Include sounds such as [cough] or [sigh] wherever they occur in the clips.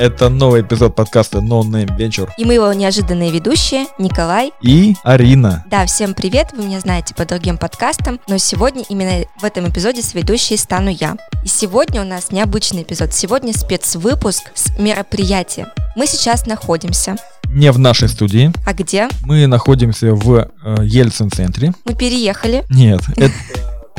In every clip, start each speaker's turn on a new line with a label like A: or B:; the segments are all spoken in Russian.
A: Это новый эпизод подкаста No Name Venture.
B: И мы его неожиданные ведущие Николай
A: и Арина.
B: Да, всем привет, вы меня знаете по другим подкастам, но сегодня именно в этом эпизоде с ведущей стану я. И сегодня у нас необычный эпизод, сегодня спецвыпуск с мероприятия. Мы сейчас находимся
A: не в нашей студии.
B: А где?
A: Мы находимся в э, Ельцин-центре.
B: Мы переехали.
A: Нет, [laughs] это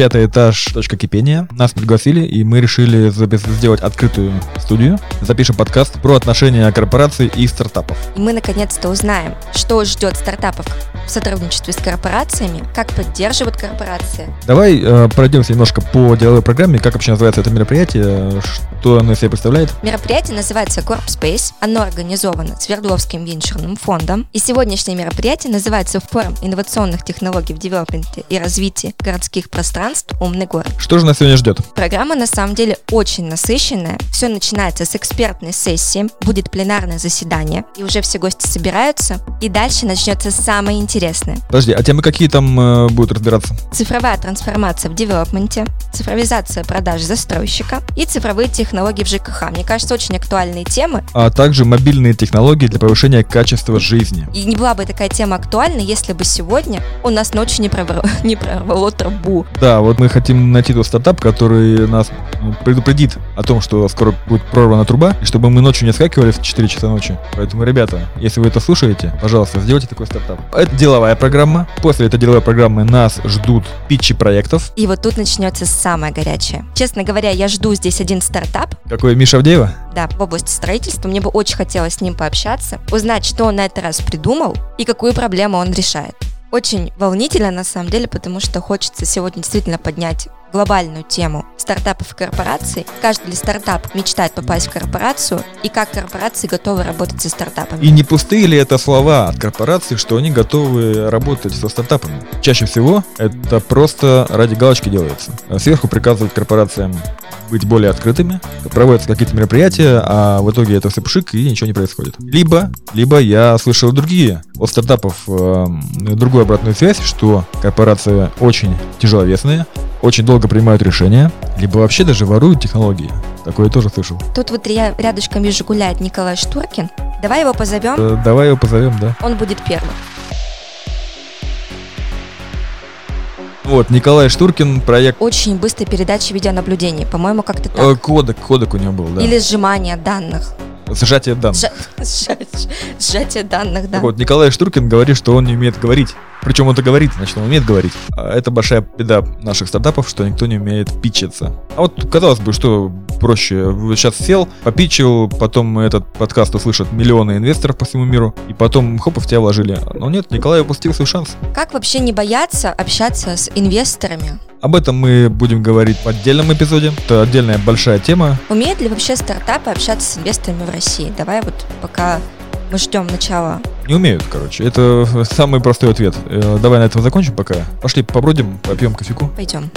A: пятый этаж «Точка кипения». Нас пригласили, и мы решили сделать открытую студию. Запишем подкаст про отношения корпораций и стартапов.
B: И мы наконец-то узнаем, что ждет стартапов в сотрудничестве с корпорациями, как поддерживают корпорации.
A: Давай э, пройдемся немножко по деловой программе, как вообще называется это мероприятие, что оно из себя представляет.
B: Мероприятие называется Corp Space. Оно организовано Свердловским венчурным фондом. И сегодняшнее мероприятие называется «Форум инновационных технологий в девелопменте и развитии городских пространств «Умный город».
A: Что же нас сегодня ждет?
B: Программа на самом деле очень насыщенная. Все начинается с экспертной сессии, будет пленарное заседание, и уже все гости собираются. И дальше начнется самое интересное.
A: Подожди, а темы какие там э, будут разбираться?
B: Цифровая трансформация в девелопменте, цифровизация продаж застройщика и цифровые технологии в ЖКХ. Мне кажется, очень актуальные темы.
A: А также мобильные технологии для повышения качества жизни.
B: И не была бы такая тема актуальна, если бы сегодня у нас ночью не, прорвало, [laughs] не прорвало трубу.
A: Да, вот мы хотим найти тот стартап, который нас ну, предупредит о том, что скоро будет прорвана труба, и чтобы мы ночью не скакивали в 4 часа ночи. Поэтому, ребята, если вы это слушаете, пожалуйста, сделайте такой стартап. Это деловая программа. После этой деловой программы нас ждут питчи проектов.
B: И вот тут начнется самое горячее. Честно говоря, я жду здесь один стартап.
A: Какой, Миша Авдеева?
B: Да, в области строительства. Мне бы очень хотелось с ним пообщаться, узнать, что он на этот раз придумал и какую проблему он решает. Очень волнительно на самом деле, потому что хочется сегодня действительно поднять глобальную тему стартапов и корпораций. Каждый ли стартап мечтает попасть в корпорацию и как корпорации готовы работать со стартапами.
A: И не пустые ли это слова от корпораций, что они готовы работать со стартапами? Чаще всего это просто ради галочки делается. Сверху приказывают корпорациям быть более открытыми, проводятся какие-то мероприятия, а в итоге это все пшик и ничего не происходит. Либо, либо я слышал другие от стартапов э, другую обратную связь, что корпорации очень тяжеловесные, очень долго принимают решения, либо вообще даже воруют технологии. Такое я тоже слышал.
B: Тут вот я рядышком вижу гуляет Николай Штуркин. Давай его позовем.
A: Э, давай его позовем, да.
B: Он будет первым.
A: Вот, Николай Штуркин, проект...
B: Очень быстрой передачи видеонаблюдений, по-моему, как-то так. Э,
A: кодек, кодек у него был, да.
B: Или сжимание данных.
A: Сжатие данных.
B: Сжатие данных, да.
A: Так вот, Николай Штуркин говорит, что он не умеет говорить. Причем он это говорит, значит, он умеет говорить. А это большая беда наших стартапов, что никто не умеет питчиться. А вот, казалось бы, что проще. Сейчас сел, попичил, потом этот подкаст услышат миллионы инвесторов по всему миру, и потом, хоп, в тебя вложили. Но нет, Николай упустил свой шанс.
B: Как вообще не бояться общаться с инвесторами?
A: Об этом мы будем говорить в отдельном эпизоде. Это отдельная большая тема.
B: Умеют ли вообще стартапы общаться с инвесторами в России? Давай вот пока мы ждем начала.
A: Не умеют, короче. Это самый простой ответ. Э, давай на этом закончим пока. Пошли побродим, попьем кофейку.
B: Пойдем.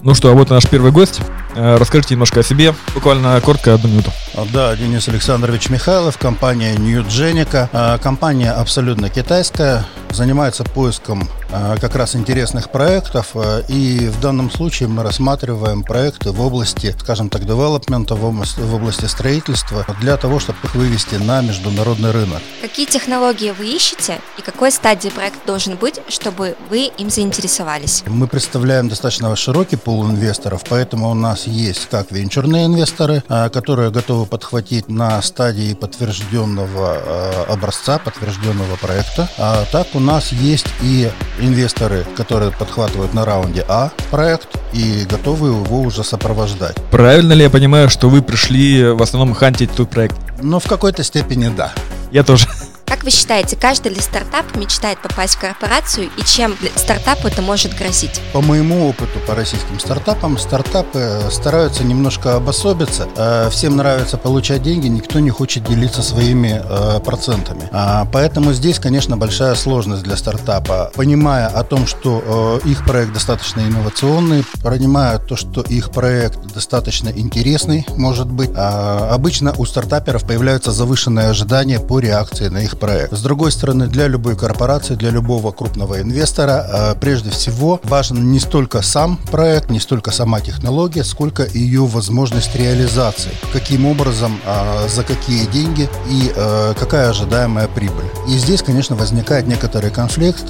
A: Ну что, а вот и наш первый гость. Э, расскажите немножко о себе, буквально коротко, одну минуту.
C: Да, Денис Александрович Михайлов, компания New Genica. Э, компания абсолютно китайская, занимается поиском э, как раз интересных проектов. И в данном случае мы рассматриваем проекты в области, скажем так, девелопмента, в области, в области строительства, для того, чтобы их вывести на международный рынок.
B: Какие технологии вы ищете и какой стадии проект должен быть, чтобы вы им заинтересовались?
C: Мы представляем достаточно широкий пул инвесторов, поэтому у нас есть как венчурные инвесторы, а, которые готовы подхватить на стадии подтвержденного а, образца, подтвержденного проекта, а так у нас есть и инвесторы, которые подхватывают на раунде А проект и готовы его уже сопровождать.
A: Правильно ли я понимаю, что вы пришли в основном хантить тут проект?
C: Ну, в какой-то степени да.
A: Я тоже.
B: Как вы считаете, каждый ли стартап мечтает попасть в корпорацию и чем стартапу это может грозить?
C: По моему опыту по российским стартапам, стартапы стараются немножко обособиться. Э, всем нравится получать деньги, никто не хочет делиться своими э, процентами. А, поэтому здесь, конечно, большая сложность для стартапа. Понимая о том, что э, их проект достаточно инновационный, понимая то, что их проект достаточно интересный, может быть, а, обычно у стартаперов появляются завышенные ожидания по реакции на их проект. С другой стороны, для любой корпорации, для любого крупного инвестора, э, прежде всего, важен не столько сам проект, не столько сама технология, сколько ее возможность реализации. Каким образом, э, за какие деньги и э, какая ожидаемая прибыль. И здесь, конечно, возникает некоторый конфликт,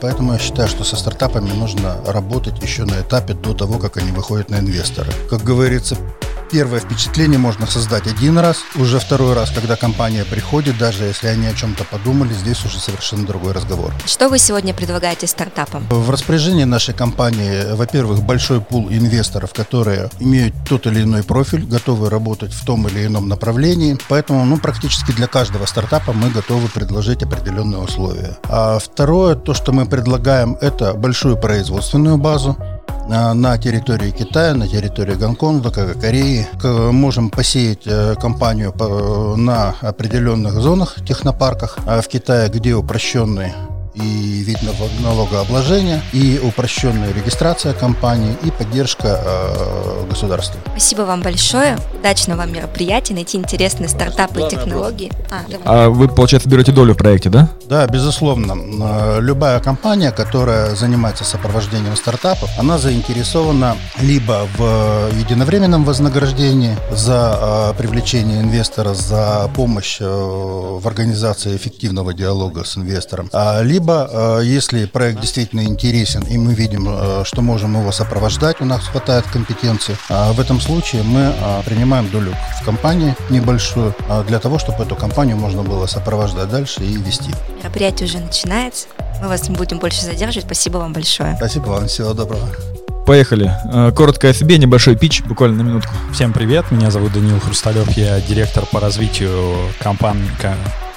C: поэтому я считаю, что со стартапами нужно работать еще на этапе до того, как они выходят на инвестора. Как говорится, Первое впечатление можно создать один раз, уже второй раз, когда компания приходит, даже если они о чем-то подумали, здесь уже совершенно другой разговор.
B: Что вы сегодня предлагаете стартапам?
C: В распоряжении нашей компании, во-первых, большой пул инвесторов, которые имеют тот или иной профиль, готовы работать в том или ином направлении, поэтому ну, практически для каждого стартапа мы готовы предложить определенные условия. А второе, то, что мы предлагаем, это большую производственную базу, на территории Китая, на территории Гонконга, Кореи. Можем посеять э, компанию на определенных зонах, технопарках. А в Китае, где упрощенный и вид налогообложения, и упрощенная регистрация компании, и поддержка э, государства.
B: Спасибо вам большое. Удачного вам мероприятия, найти интересные стартапы и технологии.
A: А, а вы, получается, берете долю в проекте, да?
C: Да, безусловно. Э, любая компания, которая занимается сопровождением стартапов, она заинтересована либо в единовременном вознаграждении за э, привлечение инвестора, за помощь э, в организации эффективного диалога с инвестором, а либо либо, э, если проект действительно интересен, и мы видим, э, что можем его сопровождать, у нас хватает компетенции, а в этом случае мы э, принимаем долю в компании небольшую, для того, чтобы эту компанию можно было сопровождать дальше и вести.
B: Мероприятие уже начинается. Мы вас не будем больше задерживать. Спасибо вам большое.
C: Спасибо вам. Всего доброго.
A: Поехали. Коротко о себе, небольшой пич, буквально на минутку.
D: Всем привет, меня зовут Данил Хрусталев, я директор по развитию компании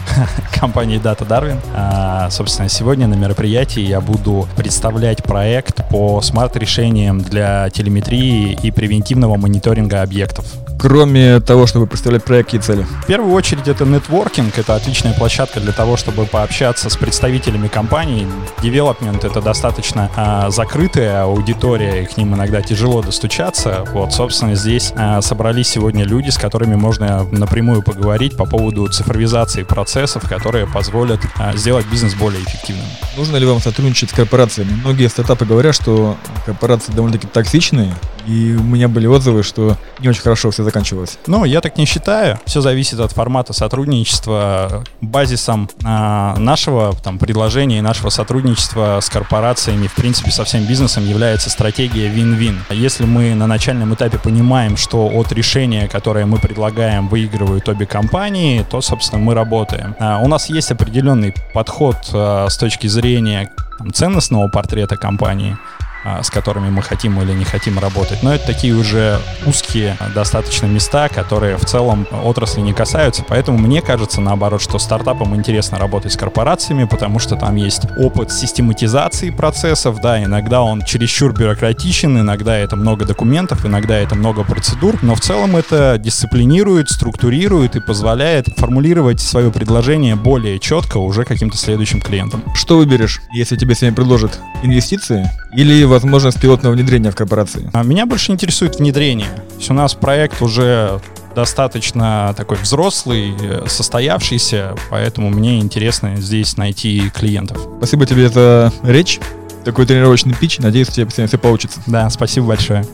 D: [laughs] компании Data Darwin. А, собственно, сегодня на мероприятии я буду представлять проект по смарт-решениям для телеметрии и превентивного мониторинга объектов
A: кроме того, чтобы представлять проект и цели?
D: В первую очередь это нетворкинг, это отличная площадка для того, чтобы пообщаться с представителями компаний. Девелопмент — это достаточно а, закрытая аудитория, и к ним иногда тяжело достучаться. Вот, собственно, здесь а, собрались сегодня люди, с которыми можно напрямую поговорить по поводу цифровизации процессов, которые позволят а, сделать бизнес более эффективным.
A: Нужно ли вам сотрудничать с корпорациями? Многие стартапы говорят, что корпорации довольно-таки токсичные, и у меня были отзывы, что не очень хорошо все заканчивалось.
D: Ну, я так не считаю. Все зависит от формата сотрудничества. Базисом а, нашего там, предложения и нашего сотрудничества с корпорациями, в принципе, со всем бизнесом является стратегия win-win. Если мы на начальном этапе понимаем, что от решения, которое мы предлагаем, выигрывают обе компании, то, собственно, мы работаем. А, у нас есть определенный подход а, с точки зрения там, ценностного портрета компании. А, с которыми мы хотим или не хотим работать. Но это такие уже узкие достаточно места, которые в целом отрасли не касаются. Поэтому мне кажется, наоборот, что стартапам интересно работать с корпорациями, потому что там есть опыт систематизации процессов, да, иногда он чересчур бюрократичен, иногда это много документов, иногда это много процедур, но в целом это дисциплинирует, структурирует и позволяет формулировать свое предложение более четко уже каким-то следующим клиентам.
A: Что выберешь, если тебе сегодня предложат инвестиции или возможность пилотного внедрения в корпорации?
D: А меня больше интересует внедрение. То есть у нас проект уже достаточно такой взрослый, э, состоявшийся, поэтому мне интересно здесь найти клиентов.
A: Спасибо тебе за речь, такой тренировочный пич. Надеюсь, у тебя все получится.
D: Да, спасибо большое.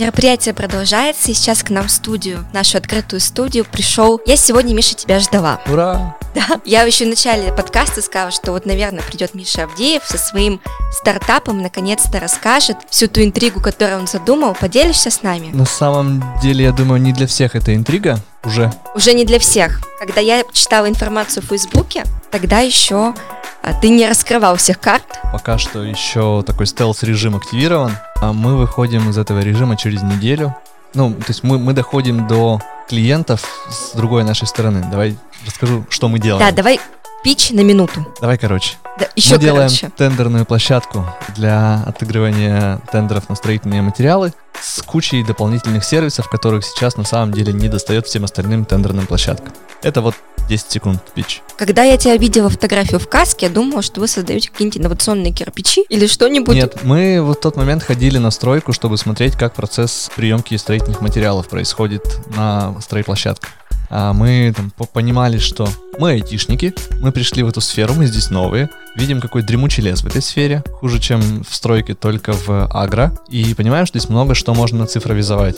B: Мероприятие продолжается, и сейчас к нам в студию, в нашу открытую студию пришел... Я сегодня, Миша, тебя ждала.
A: Ура!
B: Да, я еще в начале подкаста сказала, что вот, наверное, придет Миша Авдеев со своим стартапом, наконец-то расскажет всю ту интригу, которую он задумал. Поделишься с нами?
E: На самом деле, я думаю, не для всех это интрига уже.
B: Уже не для всех. Когда я читала информацию в Фейсбуке, тогда еще а, ты не раскрывал всех карт.
E: Пока что еще такой стелс-режим активирован, а мы выходим из этого режима через неделю. Ну, то есть мы, мы доходим до клиентов с другой нашей стороны. Давай расскажу, что мы делаем.
B: Да, давай пич на минуту.
E: Давай короче.
B: Да, еще
E: мы делаем
B: короче.
E: тендерную площадку для отыгрывания тендеров на строительные материалы с кучей дополнительных сервисов, которых сейчас на самом деле не достает всем остальным тендерным площадкам. Это вот 10 секунд пич.
B: Когда я тебя видела фотографию в каске, я думала, что вы создаете какие-нибудь инновационные кирпичи или что-нибудь.
E: Нет, мы вот в тот момент ходили на стройку, чтобы смотреть, как процесс приемки строительных материалов происходит на стройплощадке. А мы там по- понимали, что мы айтишники, мы пришли в эту сферу, мы здесь новые, видим какой дремучий лес в этой сфере, хуже, чем в стройке, только в агро, и понимаем, что здесь много что можно цифровизовать.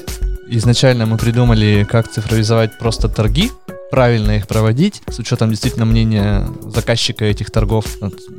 E: Изначально мы придумали, как цифровизовать просто торги, правильно их проводить, с учетом действительно мнения заказчика этих торгов.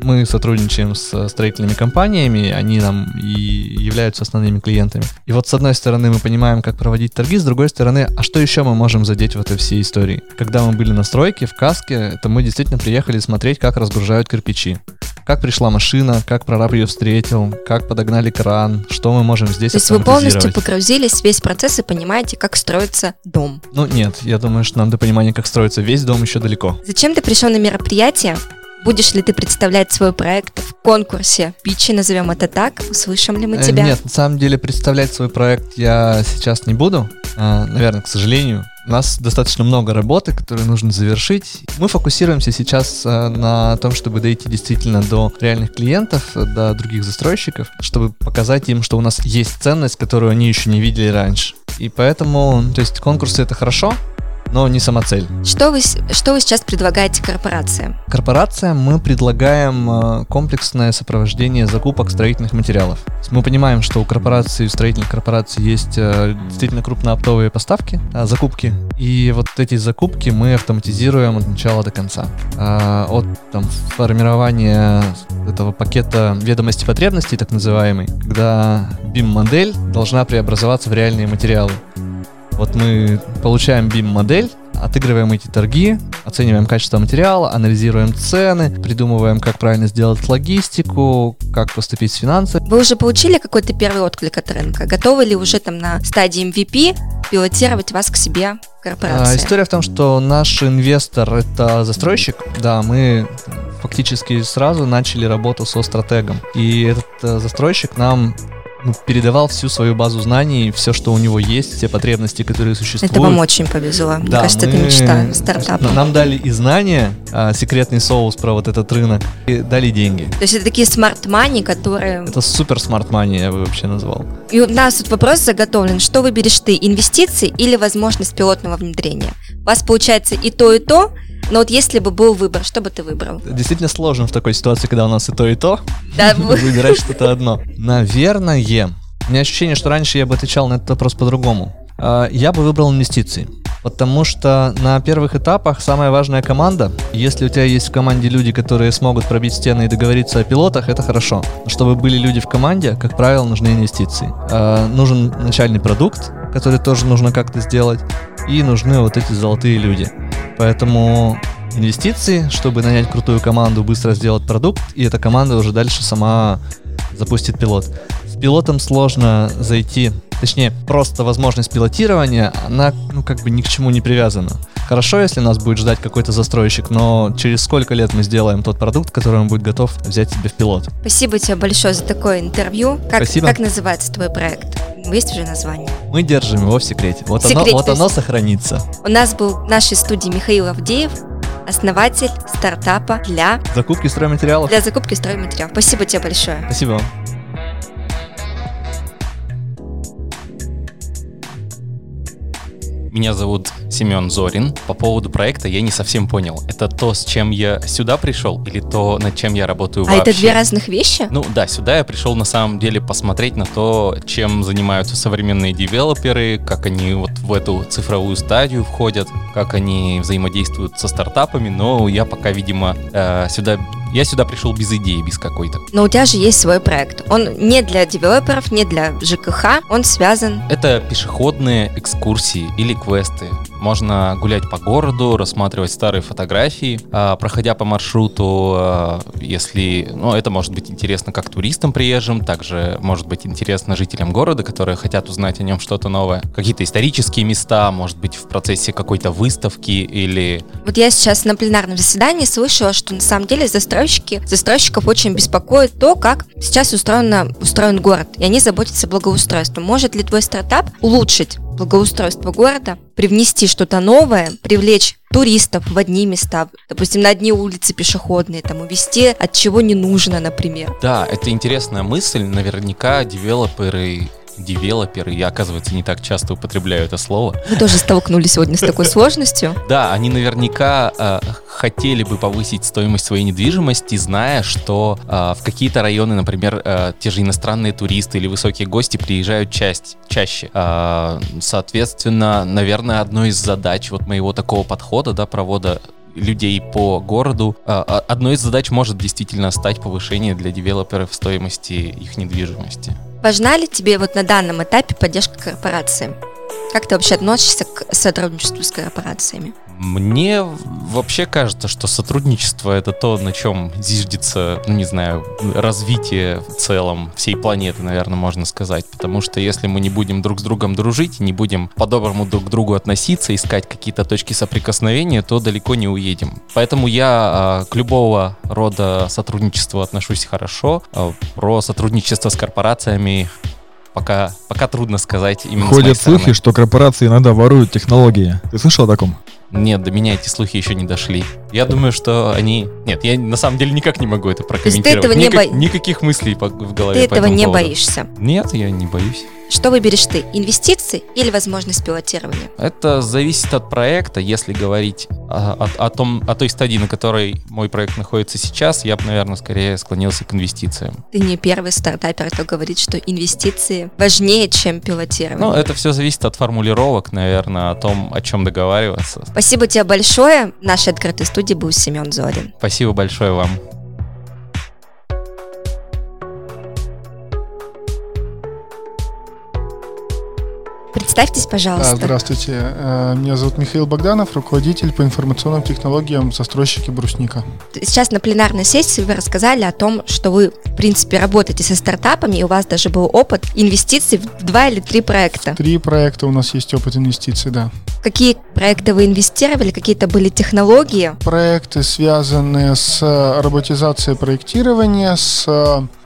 E: Мы сотрудничаем с строительными компаниями, они нам и являются основными клиентами. И вот с одной стороны мы понимаем, как проводить торги, с другой стороны, а что еще мы можем задеть в этой всей истории? Когда мы были на стройке, в каске, это мы действительно приехали смотреть, как разгружают кирпичи. Как пришла машина, как прораб ее встретил, как подогнали кран, что мы можем здесь
B: То есть вы полностью погрузились в весь процесс и понимаете, как строится дом.
E: Ну нет, я думаю, что нам до понимания, как строится весь дом, еще далеко.
B: Зачем ты пришел на мероприятие? Будешь ли ты представлять свой проект в конкурсе Питчи, назовем это так? Услышим ли мы
E: Э,
B: тебя?
E: Нет, на самом деле представлять свой проект я сейчас не буду. А, наверное, к сожалению. У нас достаточно много работы, которую нужно завершить. Мы фокусируемся сейчас э, на том, чтобы дойти действительно до реальных клиентов, до других застройщиков, чтобы показать им, что у нас есть ценность, которую они еще не видели раньше. И поэтому, то есть конкурсы это хорошо, но не сама цель.
B: Что вы, что вы сейчас предлагаете корпорациям?
E: Корпорациям мы предлагаем э, комплексное сопровождение закупок строительных материалов. Мы понимаем, что у корпораций, у строительных корпораций есть э, действительно крупнооптовые поставки, а, закупки. И вот эти закупки мы автоматизируем от начала до конца. А, От там, формирования этого пакета ведомости потребностей, так называемый, когда BIM-модель должна преобразоваться в реальные материалы. Вот мы получаем BIM-модель, отыгрываем эти торги, оцениваем качество материала, анализируем цены, придумываем, как правильно сделать логистику, как поступить с финансами.
B: Вы уже получили какой-то первый отклик от рынка? Готовы ли уже там на стадии MVP пилотировать вас к себе в
E: А, история в том, что наш инвестор это застройщик. Да, мы фактически сразу начали работу со стратегом. И этот э, застройщик нам ну, передавал всю свою базу знаний, все, что у него есть, все потребности, которые существуют.
B: Это вам очень повезло. Мне
E: Да,
B: кажется, это
E: мы-
B: мечта стартапа.
E: Нам дали и знания, а, секретный соус про вот этот рынок, и дали деньги.
B: То есть это такие smart money, которые...
E: Это супер smart money, я бы вообще назвал.
B: И у нас тут вопрос заготовлен. Что выберешь ты, инвестиции или возможность пилотного внедрения? У вас получается и то, и то, но вот если бы был выбор, что бы ты выбрал?
E: Действительно сложно в такой ситуации, когда у нас и то, и то,
B: Да, [laughs] вы-
E: выбирать что-то одно. Наверное, у меня ощущение, что раньше я бы отвечал на этот вопрос по-другому. А, Я бы выбрал инвестиции. Потому что на первых этапах самая важная команда. Если у тебя есть в команде люди, которые смогут пробить стены и договориться о пилотах, это хорошо. Чтобы были люди в команде, как правило, нужны инвестиции. А, Нужен начальный продукт, который тоже нужно как-то сделать. И нужны вот эти золотые люди. Поэтому инвестиции, чтобы нанять крутую команду, быстро сделать продукт, и эта команда уже дальше сама запустит пилот. С пилотом сложно зайти, точнее, просто возможность пилотирования, она, ну, как бы ни к чему не привязана. Хорошо, если нас будет ждать какой-то застройщик, но через сколько лет мы сделаем тот продукт, который он будет готов взять себе в пилот?
B: Спасибо тебе большое за такое интервью. Как,
E: Спасибо.
B: как называется твой проект? Есть уже название?
E: Мы держим его в секрете. Вот,
B: Секрете,
E: оно, вот оно сохранится.
B: У нас был в нашей студии Михаил Авдеев, основатель стартапа для,
E: Закупки стройматериалов.
B: для закупки стройматериалов. Спасибо тебе большое.
E: Спасибо вам.
F: Меня зовут Семен Зорин. По поводу проекта я не совсем понял. Это то, с чем я сюда пришел, или то, над чем я работаю
B: А
F: вообще?
B: это две разных вещи?
F: Ну да, сюда я пришел на самом деле посмотреть на то, чем занимаются современные девелоперы, как они вот в эту цифровую стадию входят, как они взаимодействуют со стартапами, но я пока, видимо, э, сюда... Я сюда пришел без идеи, без какой-то.
B: Но у тебя же есть свой проект. Он не для девелоперов, не для ЖКХ, он связан
F: Это пешеходные экскурсии или квесты. Можно гулять по городу, рассматривать старые фотографии, а, проходя по маршруту, а, если, ну, это может быть интересно как туристам приезжим, также может быть интересно жителям города, которые хотят узнать о нем что-то новое. Какие-то исторические места, может быть, в процессе какой-то выставки или...
B: Вот я сейчас на пленарном заседании слышала, что на самом деле застройщики, застройщиков очень беспокоит то, как сейчас устроено, устроен город, и они заботятся о благоустройстве. Может ли твой стартап улучшить благоустройства города, привнести что-то новое, привлечь туристов в одни места, допустим, на одни улицы пешеходные, там, увести от чего не нужно, например.
F: Да, это интересная мысль. Наверняка девелоперы девелоперы, я, оказывается, не так часто употребляю это слово.
B: Вы тоже столкнулись сегодня с такой сложностью? [laughs]
F: Да, они наверняка э, хотели бы повысить стоимость своей недвижимости, зная, что э, в какие-то районы, например, э, те же иностранные туристы или высокие гости приезжают часть, чаще. Э, соответственно, наверное, одной из задач вот моего такого подхода, да, провода людей по городу. Одной из задач может действительно стать повышение для девелоперов стоимости их недвижимости.
B: Важна ли тебе вот на данном этапе поддержка корпорации? Как ты вообще относишься к сотрудничеству с корпорациями?
F: Мне вообще кажется, что сотрудничество это то, на чем зиждется, ну не знаю, развитие в целом всей планеты, наверное, можно сказать. Потому что если мы не будем друг с другом дружить, не будем по-доброму друг к другу относиться, искать какие-то точки соприкосновения, то далеко не уедем. Поэтому я э, к любого рода сотрудничеству отношусь хорошо. Э, про сотрудничество с корпорациями пока, пока трудно сказать именно
A: Ходят слухи, что корпорации иногда воруют технологии. Ты слышал о таком?
F: Нет, до меня эти слухи еще не дошли. Я думаю, что они... Нет, я на самом деле никак не могу это прокомментировать.
B: То есть ты этого
F: не бо... Никаких мыслей в голове
B: Ты
F: по
B: этого не
F: поводу.
B: боишься?
F: Нет, я не боюсь.
B: Что выберешь ты, инвестиции или возможность пилотирования?
F: Это зависит от проекта. Если говорить о, о, о, том, о той стадии, на которой мой проект находится сейчас, я бы, наверное, скорее склонился к инвестициям.
B: Ты не первый стартапер, кто говорит, что инвестиции важнее, чем пилотирование.
F: Ну, это все зависит от формулировок, наверное, о том, о чем договариваться.
B: Спасибо тебе большое. В нашей открытой студии был Семен Зорин.
F: Спасибо большое вам.
B: Представьтесь, пожалуйста.
G: здравствуйте. Э, меня зовут Михаил Богданов, руководитель по информационным технологиям застройщики Брусника.
B: Сейчас на пленарной сессии вы рассказали о том, что вы, в принципе, работаете со стартапами, и у вас даже был опыт инвестиций в два или три проекта.
G: Три проекта у нас есть опыт инвестиций, да.
B: Какие проекты вы инвестировали, какие-то были технологии?
G: Проекты, связанные с роботизацией проектирования, с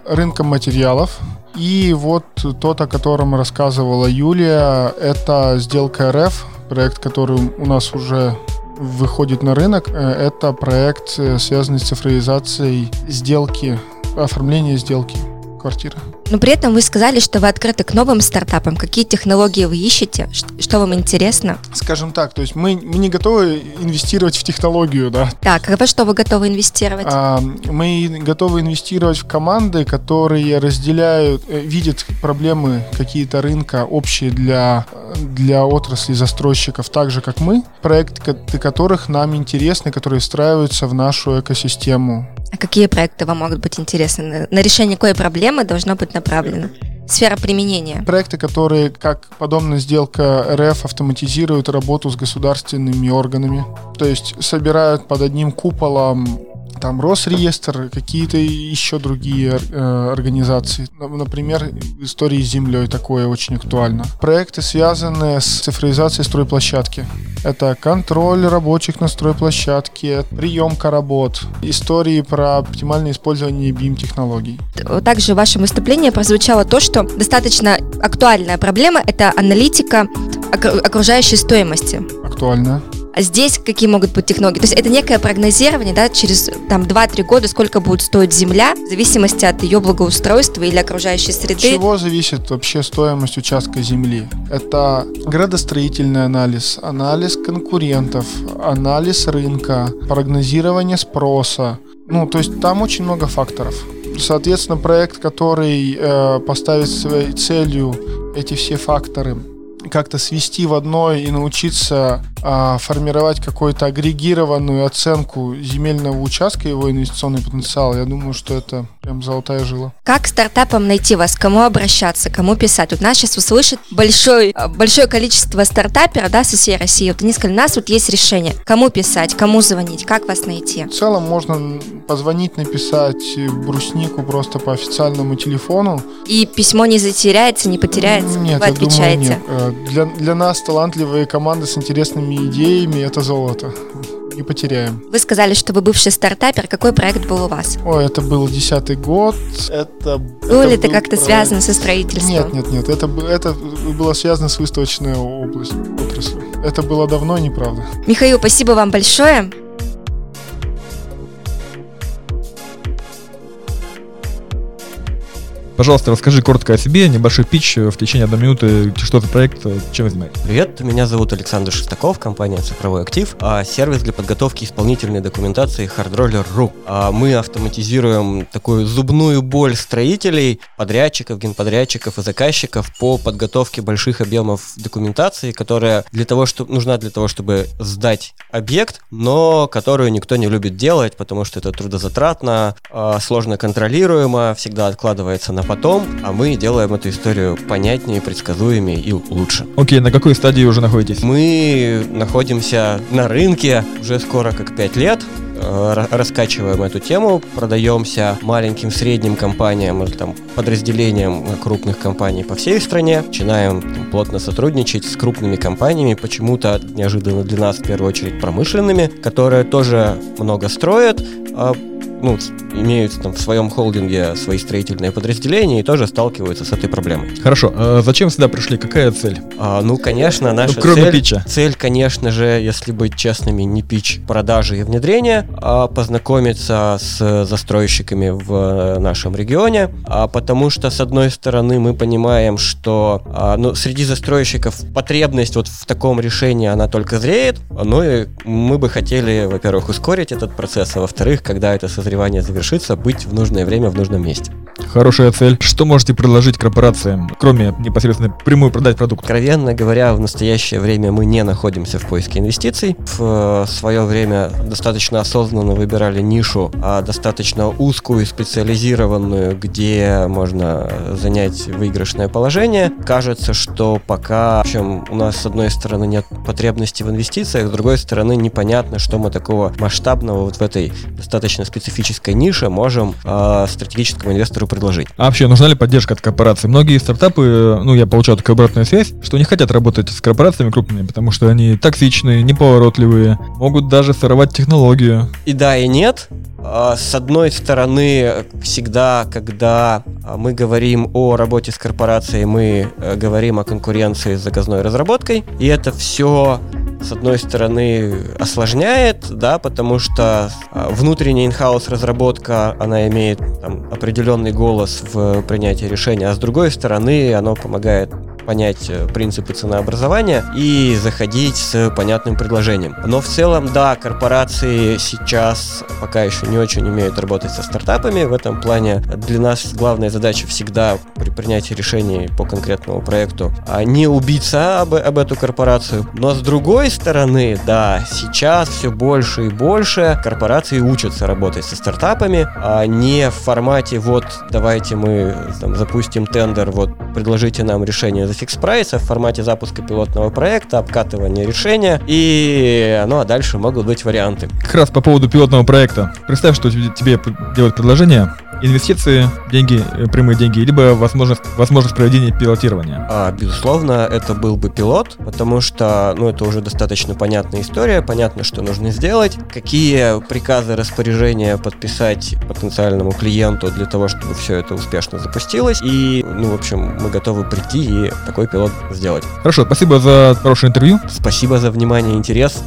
G: рынком материалов, и вот тот, о котором рассказывала Юлия, это сделка РФ, проект, который у нас уже выходит на рынок. Э, это проект, э, связанный с цифровизацией сделки, оформления сделки квартиры.
B: Но при этом вы сказали, что вы открыты к новым стартапам. Какие технологии вы ищете? Что вам интересно?
G: Скажем так, то есть мы, мы не готовы инвестировать в технологию, да.
B: Так, а во что вы готовы инвестировать? А,
G: мы готовы инвестировать в команды, которые разделяют, э, видят проблемы какие-то рынка общие для, для отрасли застройщиков, так же, как мы. Проекты, которых нам интересны, которые встраиваются в нашу экосистему.
B: А какие проекты вам могут быть интересны? На решение какой проблемы должно быть направлено? Сфера применения.
G: Проекты, которые, как подобная сделка РФ, автоматизируют работу с государственными органами. То есть собирают под одним куполом там Росреестр, какие-то еще другие э, организации. Например, истории с землей такое очень актуально. Проекты, связанные с цифровизацией стройплощадки. Это контроль рабочих на стройплощадке, приемка работ, истории про оптимальное использование BIM-технологий.
B: Также в вашем выступлении прозвучало то, что достаточно актуальная проблема – это аналитика окружающей стоимости.
G: Актуальная.
B: А здесь какие могут быть технологии? То есть это некое прогнозирование, да, через там 2-3 года, сколько будет стоить земля, в зависимости от ее благоустройства или окружающей среды. От
G: чего зависит вообще стоимость участка земли? Это градостроительный анализ, анализ конкурентов, анализ рынка, прогнозирование спроса. Ну, то есть там очень много факторов. Соответственно, проект, который э, поставит своей целью эти все факторы как-то свести в одной и научиться формировать какую-то агрегированную оценку земельного участка, его инвестиционный потенциал, я думаю, что это прям золотая жила.
B: Как стартапам найти вас? Кому обращаться? Кому писать? Вот нас сейчас услышит большой, а, большое количество стартаперов да, со всей России. Вот они сказали, у нас вот есть решение. Кому писать? Кому звонить? Как вас найти?
G: В целом можно позвонить, написать бруснику просто по официальному телефону.
B: И письмо не затеряется, не потеряется?
G: Нет,
B: Вы отвечаете?
G: Думаю, нет. Э, для, для нас талантливые команды с интересными идеями – это золото. не потеряем.
B: Вы сказали, что вы бывший стартапер. Какой проект был у вас?
G: Ой, это был десятый год. Это
B: Был ли это как-то связано со строительством?
G: Нет, нет, нет. Это, это было связано с выставочной областью, отраслью. Это было давно, неправда.
B: Михаил, спасибо вам большое.
A: Пожалуйста, расскажи коротко о себе, небольшой пич э, в течение одной минуты, что за проект, э, чем вы занимаетесь.
H: Привет, меня зовут Александр Шестаков, компания «Цифровой актив», а сервис для подготовки исполнительной документации HardRoller.ru. А Мы автоматизируем такую зубную боль строителей, подрядчиков, генподрядчиков и заказчиков по подготовке больших объемов документации, которая для того, что, нужна для того, чтобы сдать объект, но которую никто не любит делать, потому что это трудозатратно, а, сложно контролируемо, всегда откладывается на потом, а мы делаем эту историю понятнее, предсказуемее и лучше.
A: Окей, на какой стадии уже находитесь?
H: Мы находимся на рынке уже скоро как 5 лет. э, ра- Раскачиваем эту тему, продаемся маленьким, средним компаниям или там подразделениям крупных компаний по всей стране. Начинаем там, плотно сотрудничать с крупными компаниями, почему-то неожиданно для нас в первую очередь промышленными, которые тоже много строят, а, ну, имеют там в своем холдинге свои строительные подразделения и тоже сталкиваются с этой проблемой.
A: Хорошо, э, зачем сюда пришли? Какая цель?
H: А, ну, конечно, наша
A: Ну, кроме
H: цель,
A: питча.
H: цель, конечно же, если быть честными, не пич продажи и внедрения, а познакомиться с застройщиками в э, нашем регионе, а, потому что, с одной стороны, мы понимаем, что а, ну, среди застройщиков потребность вот в таком решении, она только зреет, ну и мы бы хотели, во-первых, ускорить этот процесс, а во-вторых, когда это созревание завершится, быть в нужное время в нужном месте.
A: Хорошая цель. Что можете предложить корпорациям, кроме непосредственно прямую продать продукт?
H: Откровенно говоря, в настоящее время мы не находимся в поиске инвестиций. В свое время достаточно осознанно выбирали нишу, а достаточно узкую и специализированную, где можно занять выигрышное положение. Кажется, что пока, в общем, у нас с одной стороны нет потребности в инвестициях, с другой стороны непонятно, что мы такого масштабного вот в этой достаточно специфической нише можем э, стратегическому инвестору предложить.
A: А вообще, нужна ли поддержка от корпораций? Многие стартапы, э, ну, я получал такую обратную связь, что не хотят работать с корпорациями крупными, потому что они токсичные, неповоротливые, могут даже сорвать технологию.
H: И да, и нет. А, С одной стороны, всегда, когда а, мы говорим о работе с корпорацией, мы э, говорим о конкуренции с заказной разработкой, и это все с одной стороны осложняет, да, потому что а, внутренняя инхаус разработка, она имеет там, определенный голос в принятии решения, а с другой стороны, оно помогает понять э, принципы ценообразования и заходить с понятным предложением. Но в целом, да, корпорации сейчас пока еще не очень умеют работать со стартапами. В этом плане для нас главная задача всегда при принятии решений по конкретному проекту а не убиться об, об эту корпорацию. Но с другой стороны, да, сейчас все больше и больше корпорации учатся работать со стартапами, а не в формате вот давайте мы там, запустим тендер, вот предложите нам решение за фикс прайс, а в формате запуска пилотного проекта, обкатывания решения, и ну а дальше могут быть варианты.
A: Как раз по поводу пилотного проекта. Представь, что тебе делают предложение, инвестиции, деньги, э, прямые деньги, либо возможность, возможность проведения пилотирования.
H: А, безусловно, это был бы пилот, потому что, ну, это уже достаточно понятная история, понятно, что нужно сделать, какие приказы, распоряжения подписать потенциальному клиенту для того, чтобы все это успешно запустилось, и, ну, в общем, мы готовы прийти и такой пилот сделать.
A: Хорошо, спасибо за хорошее интервью.
H: Спасибо за внимание и интерес.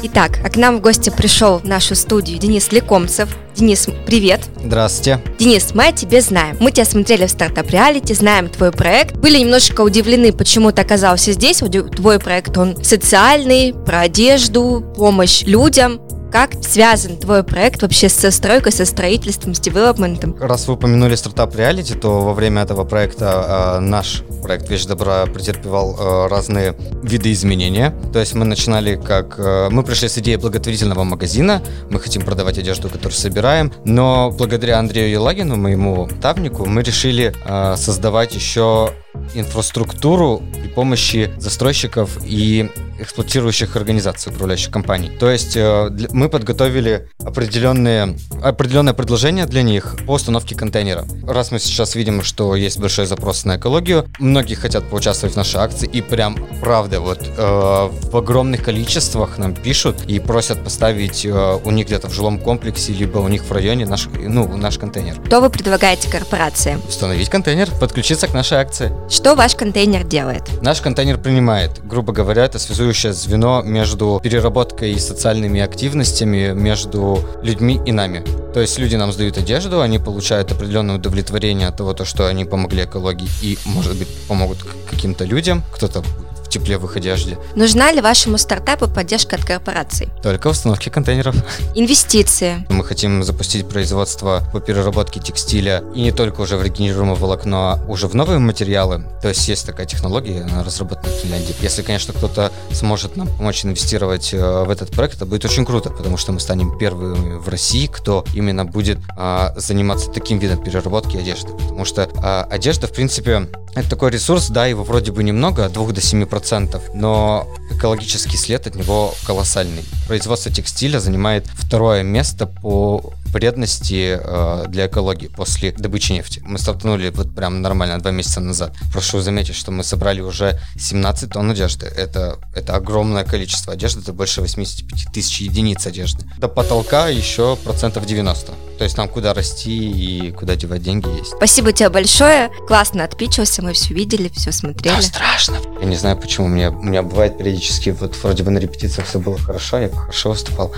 B: Итак, а к нам в гости пришел в нашу студию Денис Лекомцев. Денис, привет.
I: Здравствуйте.
B: Денис, мы о тебе знаем. Мы тебя смотрели в стартап реалити, знаем твой проект. Были немножко удивлены, почему ты оказался здесь. Твой проект, он социальный, про одежду, помощь людям. Как связан твой проект вообще со стройкой, со строительством, с девелопментом?
I: Раз вы упомянули стартап реалити, то во время этого проекта э, наш проект Вещь Добра претерпевал э, разные виды изменения. То есть мы начинали как... э, мы пришли с идеей благотворительного магазина, мы хотим продавать одежду, которую собираем, но благодаря Андрею Елагину, моему тавнику, мы решили э, создавать еще инфраструктуру при помощи застройщиков и эксплуатирующих организаций, управляющих компаний. То есть э, мы подготовили определенные, определенное предложение для них по установке контейнера. Раз мы сейчас видим, что есть большой запрос на экологию, многие хотят поучаствовать в нашей акции, и прям, правда, вот э, в огромных количествах нам пишут и просят поставить э, у них где-то в жилом комплексе, либо у них в районе наш, ну, наш контейнер.
B: Что вы предлагаете корпорациям?
I: Установить контейнер, подключиться к нашей акции.
B: Что ваш контейнер делает?
I: Наш контейнер принимает, грубо говоря, это связующее звено между переработкой и социальными активностями между людьми и нами. То есть люди нам сдают одежду, они получают определенное удовлетворение от того, то, что они помогли экологии и, может быть, помогут каким-то людям, кто-то в тепле в их одежде.
B: Нужна ли вашему стартапу поддержка от корпораций?
I: Только в установке контейнеров.
B: Инвестиции.
I: Мы хотим запустить производство по переработке текстиля и не только уже в регенерируемое волокно, а уже в новые материалы. То есть есть такая технология, она разработана в Финляндии. Если, конечно, кто-то сможет нам помочь инвестировать э, в этот проект, это будет очень круто, потому что мы станем первыми в России, кто именно будет а, заниматься таким видом переработки одежды. Потому что а, одежда, в принципе, это такой ресурс, да, его вроде бы немного, от 2 до 7 процентов, но экологический след от него колоссальный. Производство текстиля занимает второе место по вредности э, для экологии после добычи нефти. Мы стартанули вот прям нормально два месяца назад. Прошу заметить, что мы собрали уже 17 тонн одежды. Это, это огромное количество одежды, это больше 85 тысяч единиц одежды. До потолка еще процентов 90. То есть нам куда расти и куда девать деньги есть.
B: Спасибо тебе большое. Классно отпичился, мы все видели, все смотрели.
I: страшно. Я не знаю, почему у меня, у меня бывает периодически, вот вроде бы на репетициях все было хорошо, я хорошо выступал.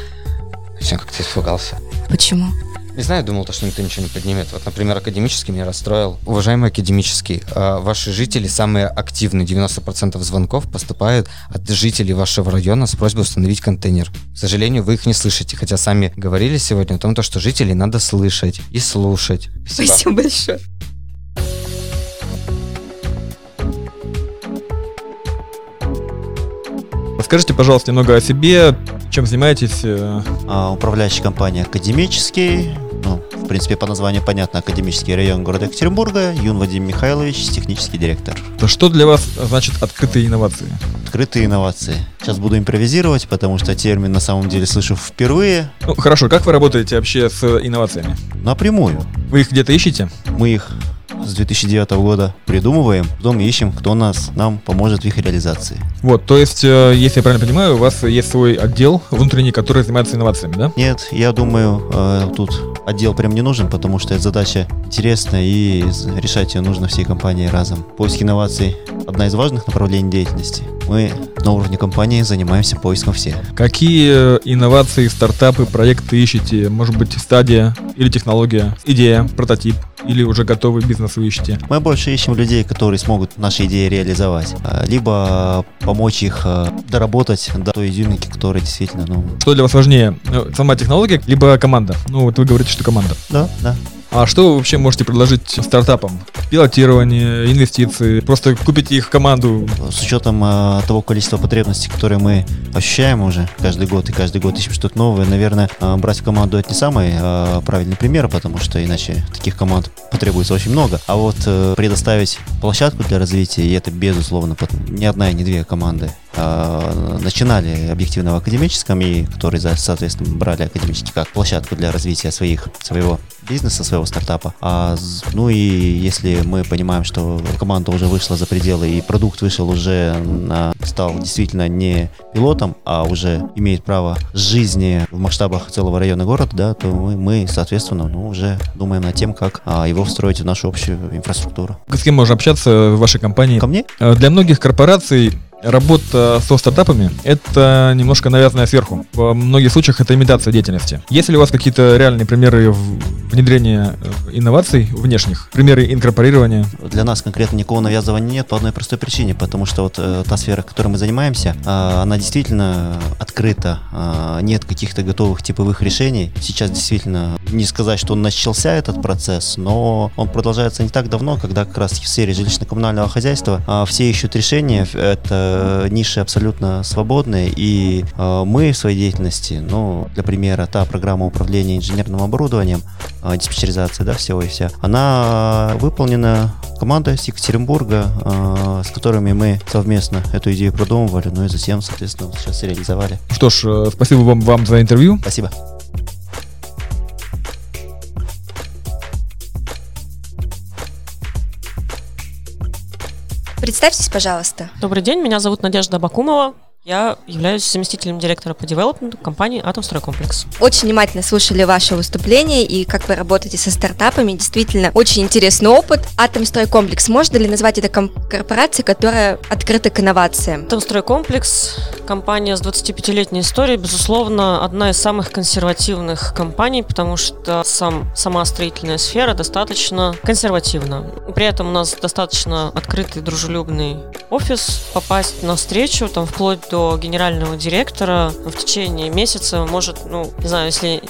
I: А сегодня как-то испугался.
B: Почему?
I: Не знаю, думал, то, что никто ничего не поднимет. Вот, например, академический меня расстроил. Уважаемый академический, э, ваши жители самые активные. 90% звонков поступают от жителей вашего района с просьбой установить контейнер. К сожалению, вы их не слышите, хотя сами говорили сегодня о том, то, что жителей надо слышать и слушать. Спасибо.
B: Спасибо большое.
A: Расскажите, пожалуйста, немного о себе, чем занимаетесь. э,
J: А, управляющая компания «Академический». Ну, в принципе, по названию понятно. Академический район города Екатеринбурга. Юн Вадим Михайлович, технический директор.
A: Что для вас значит открытые инновации?
J: Открытые инновации. Сейчас буду импровизировать, потому что термин на самом деле слышу впервые.
A: Ну, хорошо, как вы работаете вообще с инновациями?
J: Напрямую.
A: Вы их где-то ищете?
J: Мы их с 2009 года придумываем, потом ищем, кто нас, нам поможет в их реализации.
A: Вот, то есть, э, если я правильно понимаю, у вас есть свой отдел внутренний, который занимается инновациями, да?
J: Нет, я думаю, э, тут отдел прям не нужен, потому что эта задача интересная и решать ее нужно всей компании разом. Поиск инноваций – одна из важных направлений деятельности. Мы на уровне компании занимаемся поиском всех.
A: Какие э, инновации, стартапы, проекты ищете? Может быть, стадия или технология, идея, прототип? Или уже готовый бизнес вы ищете?
J: Мы больше ищем людей, которые смогут наши идеи реализовать, а, либо помочь их а, доработать до той изюминки, которая действительно, ну,
A: Что для вас важнее, э, сама технология, либо команда? Ну, вот вы говорите, что команда.
J: да, да.
A: А что вы вообще можете предложить стартапам? Пилотирование, инвестиции, просто купите их команду.
J: С учетом а, того количества потребностей, которые мы ощущаем уже каждый год, и каждый год ищем что-то новое, наверное, а, брать команду это не самый а, правильный пример, потому что иначе таких команд потребуется очень много. А вот э, предоставить площадку для развития, и это безусловно ни одна и не две команды начинали объективно в академическом, и которые, соответственно, брали академический как площадку для развития своих, своего бизнеса, своего стартапа. А, ну и если мы понимаем, что команда уже вышла за пределы и продукт вышел уже на, стал действительно не пилотом, а уже имеет право жизни в масштабах целого района города, да, то мы, мы соответственно, ну, уже думаем над тем, как а, его встроить в нашу общую инфраструктуру.
A: С кем можно общаться в вашей компании?
J: Ко мне?
A: Э, Для многих корпораций работа со стартапами – это немножко навязанная сверху. Во многих случаях это имитация деятельности. Есть ли у вас какие-то реальные примеры в- внедрения э, инноваций внешних? Примеры инкорпорирования?
J: Для нас конкретно никакого навязывания нет по одной простой причине, потому что вот э, та сфера, которой мы занимаемся, а, она действительно открыта, а, нет каких-то готовых типовых решений. Сейчас действительно не сказать, что начался этот процесс, но он продолжается не так давно, когда как раз в сфере жилищно-коммунального хозяйства а, все ищут решения. Это э, ниши абсолютно свободные, и э, мы в своей деятельности, ну, для примера, та программа управления инженерным оборудованием, э, диспетчеризация, да, всего и вся, она выполнена командой из Екатеринбурга, э, с которыми мы совместно эту идею продумывали, ну и затем, соответственно, сейчас реализовали.
A: Что ж, э, спасибо вам, вам за интервью.
J: Спасибо.
B: Представьтесь, пожалуйста.
K: Добрый день, меня зовут Надежда Бакумова. Я являюсь заместителем директора по девелопменту компании «Атомстройкомплекс».
B: Очень внимательно слушали ваше выступление и как вы работаете со стартапами. Действительно, очень интересный опыт. «Атомстройкомплекс» можно ли назвать это корпорацией, которая открыта к инновациям?
K: «Атомстройкомплекс» – компания с 25-летней историей, безусловно, одна из самых консервативных компаний, потому что сам, сама строительная сфера достаточно консервативна. При этом у нас достаточно открытый, дружелюбный офис. Попасть на встречу, там, вплоть до генерального директора в течение месяца может, ну, не знаю, если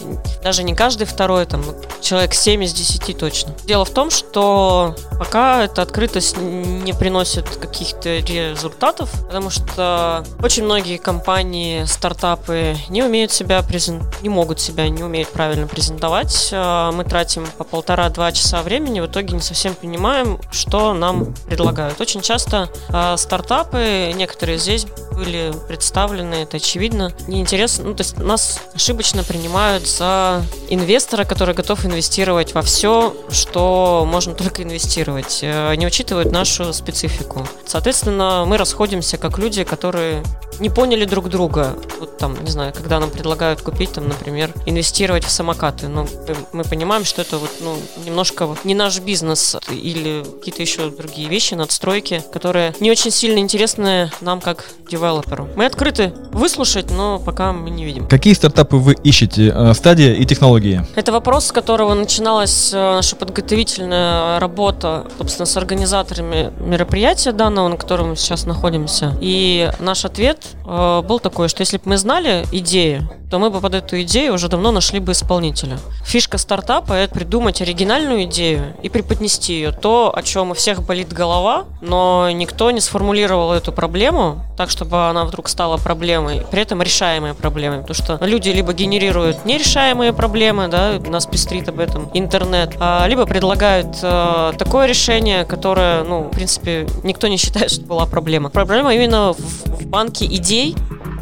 K: даже не каждый второй, там, человек 7 из 10 точно. Дело в том, что пока эта открытость не приносит каких-то результатов, потому что очень многие компании, стартапы не умеют себя презент... не могут себя, не умеют правильно презентовать. А, мы тратим по полтора-два часа времени, в итоге не совсем понимаем, что нам предлагают. Очень часто э, стартапы, некоторые здесь были представлены, это очевидно, неинтересно. Ну, то есть нас ошибочно принимают за инвестора, который готов инвестировать во все, что можно только инвестировать, э, не учитывают нашу специфику. Соответственно, мы расходимся как люди, которые не поняли друг друга. Вот там, не знаю, когда нам предлагают купить, там, например, инвестировать в самокаты, но мы понимаем, что это вот, ну, немножко не наш бизнес или какие-то еще другие вещи, надстройки, которые не очень сильно интересны нам как девелоперу. Мы открыты выслушать, но пока мы не видим.
A: Какие стартапы вы ищете? Э, стадия и технологии?
K: Это вопрос, с которого начиналась э, наша подготовительная работа, собственно, с организаторами мероприятия данного, на котором мы сейчас находимся. И наш ответ э, был такой, что если бы мы знали идею, то мы бы под эту идею уже давно нашли бы исполнителя. Фишка стартапа — это придумать оригинальную идею и преподнести ее. То, о чем у всех болит голова, но никто не сформулировал эту проблему так, чтобы она вдруг стала проблемой, при этом решаемой проблемой. Потому что люди либо генерируют нерешаемые проблемы, да, нас пестрит об этом интернет, а, либо предлагают э, такое решение, которое, ну, в принципе, никто не считает, что была проблема. Проблема именно в, в банке идей,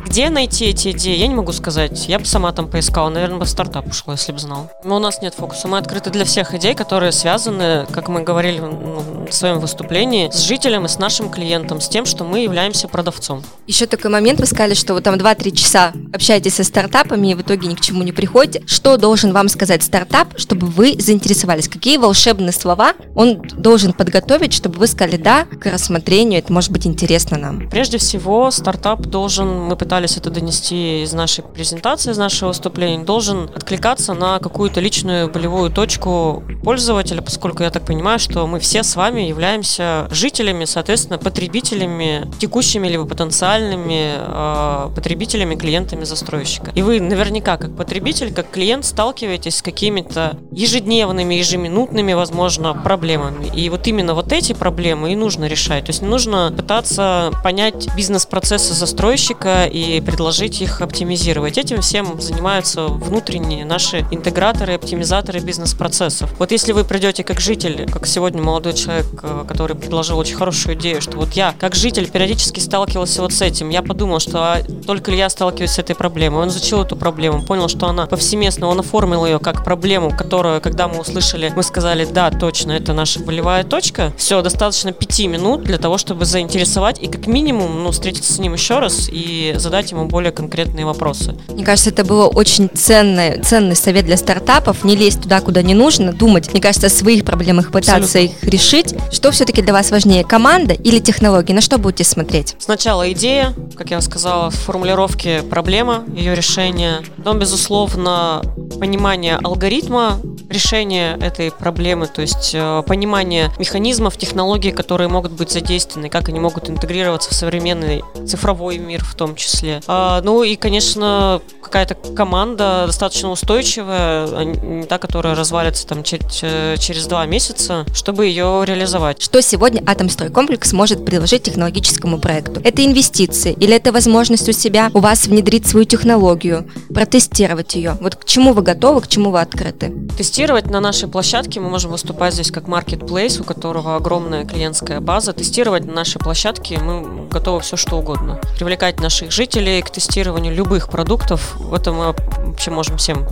K: где найти эти идеи, я не могу сказать. Я бы сама там поискала, наверное, бы в стартап ушла, если бы знала. Но у нас нет фокуса. Мы открыты для всех идей, которые связаны, как мы говорили ну, в своем выступлении, с жителем и с нашим клиентом, с тем, что мы являемся продавцом.
B: Еще такой момент, вы сказали, что вы там 2-3 часа общаетесь со стартапами и в итоге ни к чему не приходите. Что должен вам сказать стартап, чтобы вы заинтересовались? Какие волшебные слова он должен подготовить, чтобы вы сказали «да» к рассмотрению, это может быть интересно нам?
K: Прежде всего, стартап должен, мы пытались пытались это донести из нашей презентации, из нашего выступления, должен откликаться на какую-то личную болевую точку пользователя, поскольку я так понимаю, что мы все с вами являемся жителями, соответственно, потребителями, текущими либо потенциальными э, потребителями, клиентами застройщика. И вы наверняка, как потребитель, как клиент, сталкиваетесь с какими-то ежедневными, ежеминутными, возможно, проблемами. И вот именно вот эти проблемы и нужно решать. То есть не нужно пытаться понять бизнес-процессы застройщика и предложить их оптимизировать. Этим всем занимаются внутренние наши интеграторы, оптимизаторы бизнес-процессов. Вот если вы придете как житель, как сегодня молодой человек, э, который предложил очень хорошую идею, что вот я как житель периодически сталкивался вот с этим, я подумал, что а, только ли я сталкиваюсь с этой проблемой. Он изучил эту проблему, понял, что она повсеместно, он оформил ее как проблему, которую, когда мы услышали, мы сказали, да, точно, это наша болевая точка. Все, достаточно пяти минут для того, чтобы заинтересовать и как минимум, ну, встретиться с ним еще раз и задать задать ему более конкретные вопросы.
B: Мне кажется, это было очень ценный, ценный совет для стартапов. Не лезть туда, куда не нужно, думать, мне кажется, о своих проблемах, пытаться Абсолютно. их решить. Что все-таки для вас важнее, команда или технологии? На что будете смотреть?
K: Сначала идея, как я сказала, в формулировке проблема, ее решение. Потом, безусловно, понимание алгоритма, решение этой проблемы, то есть э, понимание механизмов, технологий, которые могут быть задействованы, как они могут интегрироваться в современный цифровой мир в том числе. А, ну и, конечно, какая-то команда достаточно устойчивая, а не та, которая развалится там через, через два месяца, чтобы ее реализовать.
B: Что сегодня Атомстройкомплекс может предложить технологическому проекту? Это инвестиции или это возможность у себя у вас внедрить свою технологию, протестировать ее? Вот к чему вы готовы, к чему вы открыты?
K: Тестировать на нашей площадке мы можем выступать здесь как marketplace, у которого огромная клиентская база. Тестировать на нашей площадке мы готовы все что угодно. Привлекать наших жителей к тестированию любых продуктов, в этом мы вообще можем всем,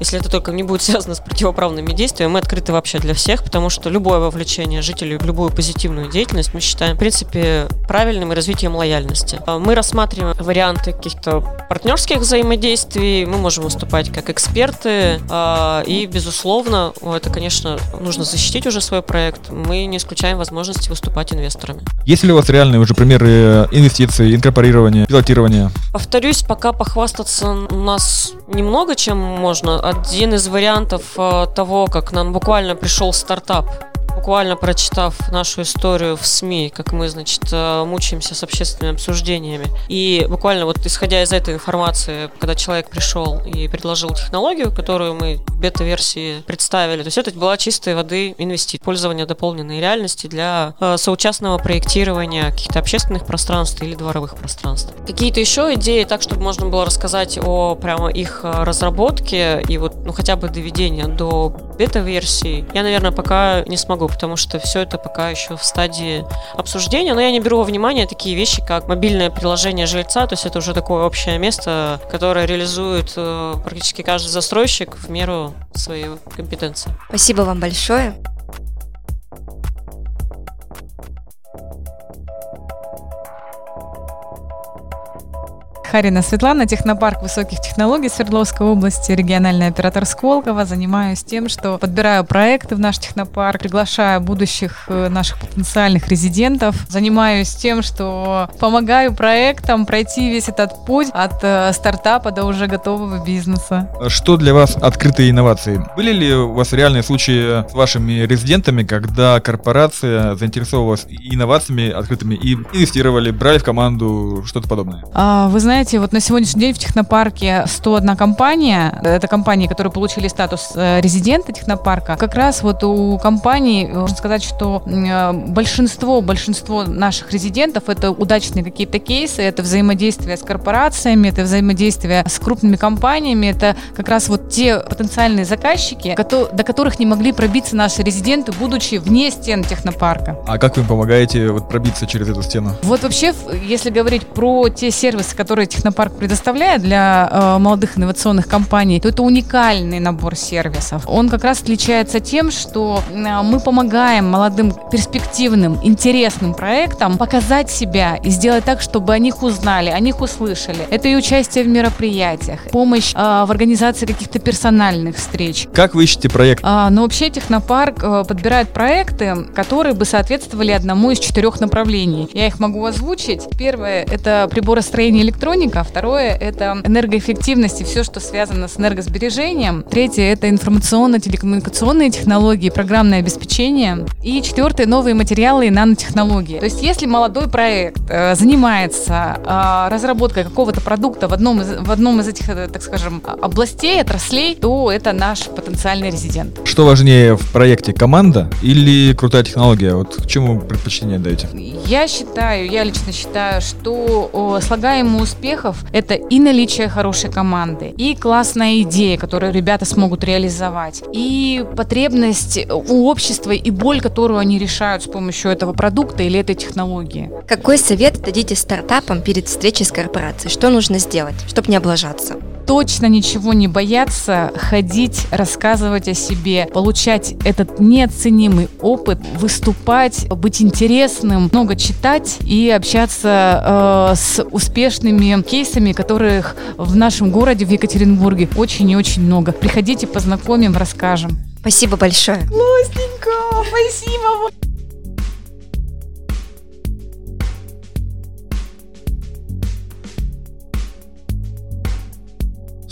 K: если это только не будет [laughs] связано с противоправными действиями, мы открыты вообще для всех, потому что любое вовлечение жителей в любую позитивную деятельность мы считаем, в принципе, правильным и развитием лояльности. А мы рассматриваем варианты каких-то партнерских взаимодействий, мы можем выступать как эксперты, а, и, безусловно, это, конечно, нужно защитить уже свой проект. Мы не исключаем возможности выступать инвесторами.
A: Есть ли у вас реальные уже примеры инвестиций, инкорпорирования, пилотирования?
K: Повторюсь, пока похвастаться у нас немного чем можно один из вариантов э, того, как нам буквально пришел стартап буквально прочитав нашу историю в СМИ, как мы, значит, э, мучаемся с общественными обсуждениями. И буквально вот исходя из этой информации, когда человек пришел и предложил технологию, которую мы в бета-версии представили, то есть это была чистой воды инвестиция, пользование дополненной реальности для э, соучастного проектирования каких-то общественных пространств или дворовых пространств. Какие-то еще идеи, так, чтобы можно было рассказать о прямо их э, разработке и вот, ну, хотя бы доведения до бета-версии, я, наверное, пока не смогу потому что все это пока еще в стадии обсуждения, но я не беру во внимание такие вещи, как мобильное приложение жильца, то есть это уже такое общее место, которое реализует э, практически каждый застройщик в меру своей компетенции.
B: Спасибо вам большое.
L: Харина Светлана, технопарк высоких технологий Свердловской области, региональный оператор Сколково. Занимаюсь тем, что подбираю проекты в наш технопарк, приглашаю будущих э, наших потенциальных резидентов. Занимаюсь тем, что помогаю проектам пройти весь этот путь от э, стартапа до уже готового бизнеса.
A: Что для вас открытые инновации? Были ли у вас реальные случаи с вашими резидентами, когда корпорация заинтересовалась инновациями открытыми и инвестировали, брали в команду что-то подобное?
L: А, вы знаете, знаете, вот на сегодняшний день в технопарке 101 компания, это компании, которые получили статус э, резидента технопарка. Как раз вот у компаний, можно сказать, что э, большинство, большинство наших резидентов это удачные какие-то кейсы, это взаимодействие с корпорациями, это взаимодействие с крупными компаниями, это как раз вот те потенциальные заказчики, до которых не могли пробиться наши резиденты, будучи вне стен технопарка.
A: А как вы помогаете вот пробиться через эту стену?
L: Вот вообще, если говорить про те сервисы, которые технопарк предоставляет для э, молодых инновационных компаний, то это уникальный набор сервисов. Он как раз отличается тем, что э, мы помогаем молодым, перспективным, интересным проектам показать себя и сделать так, чтобы о них узнали, о них услышали. Это и участие в мероприятиях, помощь э, в организации каких-то персональных встреч.
A: Как вы ищете проект?
L: А, ну, вообще технопарк подбирает проекты, которые бы соответствовали одному из четырех направлений. Я их могу озвучить. Первое — это приборостроение электроники, электроника, второе — это энергоэффективность и все, что связано с энергосбережением. Третье — это информационно-телекоммуникационные технологии, программное обеспечение. И четвертое — новые материалы и нанотехнологии. То есть если молодой проект э, занимается э, разработкой какого-то продукта в одном, из, в одном из этих, э, так скажем, областей, отраслей, то это наш потенциальный резидент.
A: Что важнее в проекте, команда или крутая технология? Вот к чему предпочтение даете?
L: Я считаю, я лично считаю, что слагаемый успех успехов – это и наличие хорошей команды, и классная идея, которую ребята смогут реализовать, и потребность у общества, и боль, которую они решают с помощью этого продукта или этой технологии.
B: Какой совет дадите стартапам перед встречей с корпорацией? Что нужно сделать, чтобы не облажаться?
L: Точно ничего не бояться, ходить, рассказывать о себе, получать этот неоценимый опыт, выступать, быть интересным, много читать и общаться э, с успешными кейсами, которых в нашем городе, в Екатеринбурге, очень и очень много. Приходите, познакомим, расскажем.
B: Спасибо большое.
L: Классненько, спасибо.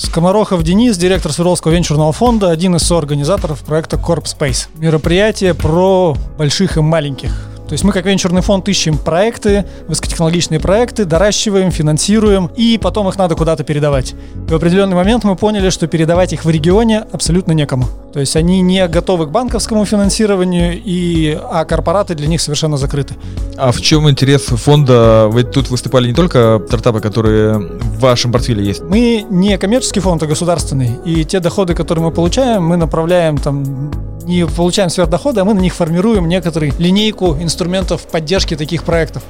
M: Скоморохов Денис, директор Свердловского венчурного фонда, один из соорганизаторов проекта Corp Space. Мероприятие про больших и маленьких. То есть мы как венчурный фонд ищем проекты, высокотехнологичные проекты, доращиваем, финансируем, и потом их надо куда-то передавать. И в определенный момент мы поняли, что передавать их в регионе абсолютно некому. То есть они не готовы к банковскому финансированию, и, а корпораты для них совершенно закрыты.
A: А в чем интерес фонда? Вы тут выступали не только стартапы, которые в вашем портфеле есть.
M: Мы не коммерческий фонд, а государственный. И те доходы, которые мы получаем, мы направляем там не получаем сверхдоходы, а мы на них формируем некоторую линейку инструментов поддержки таких проектов.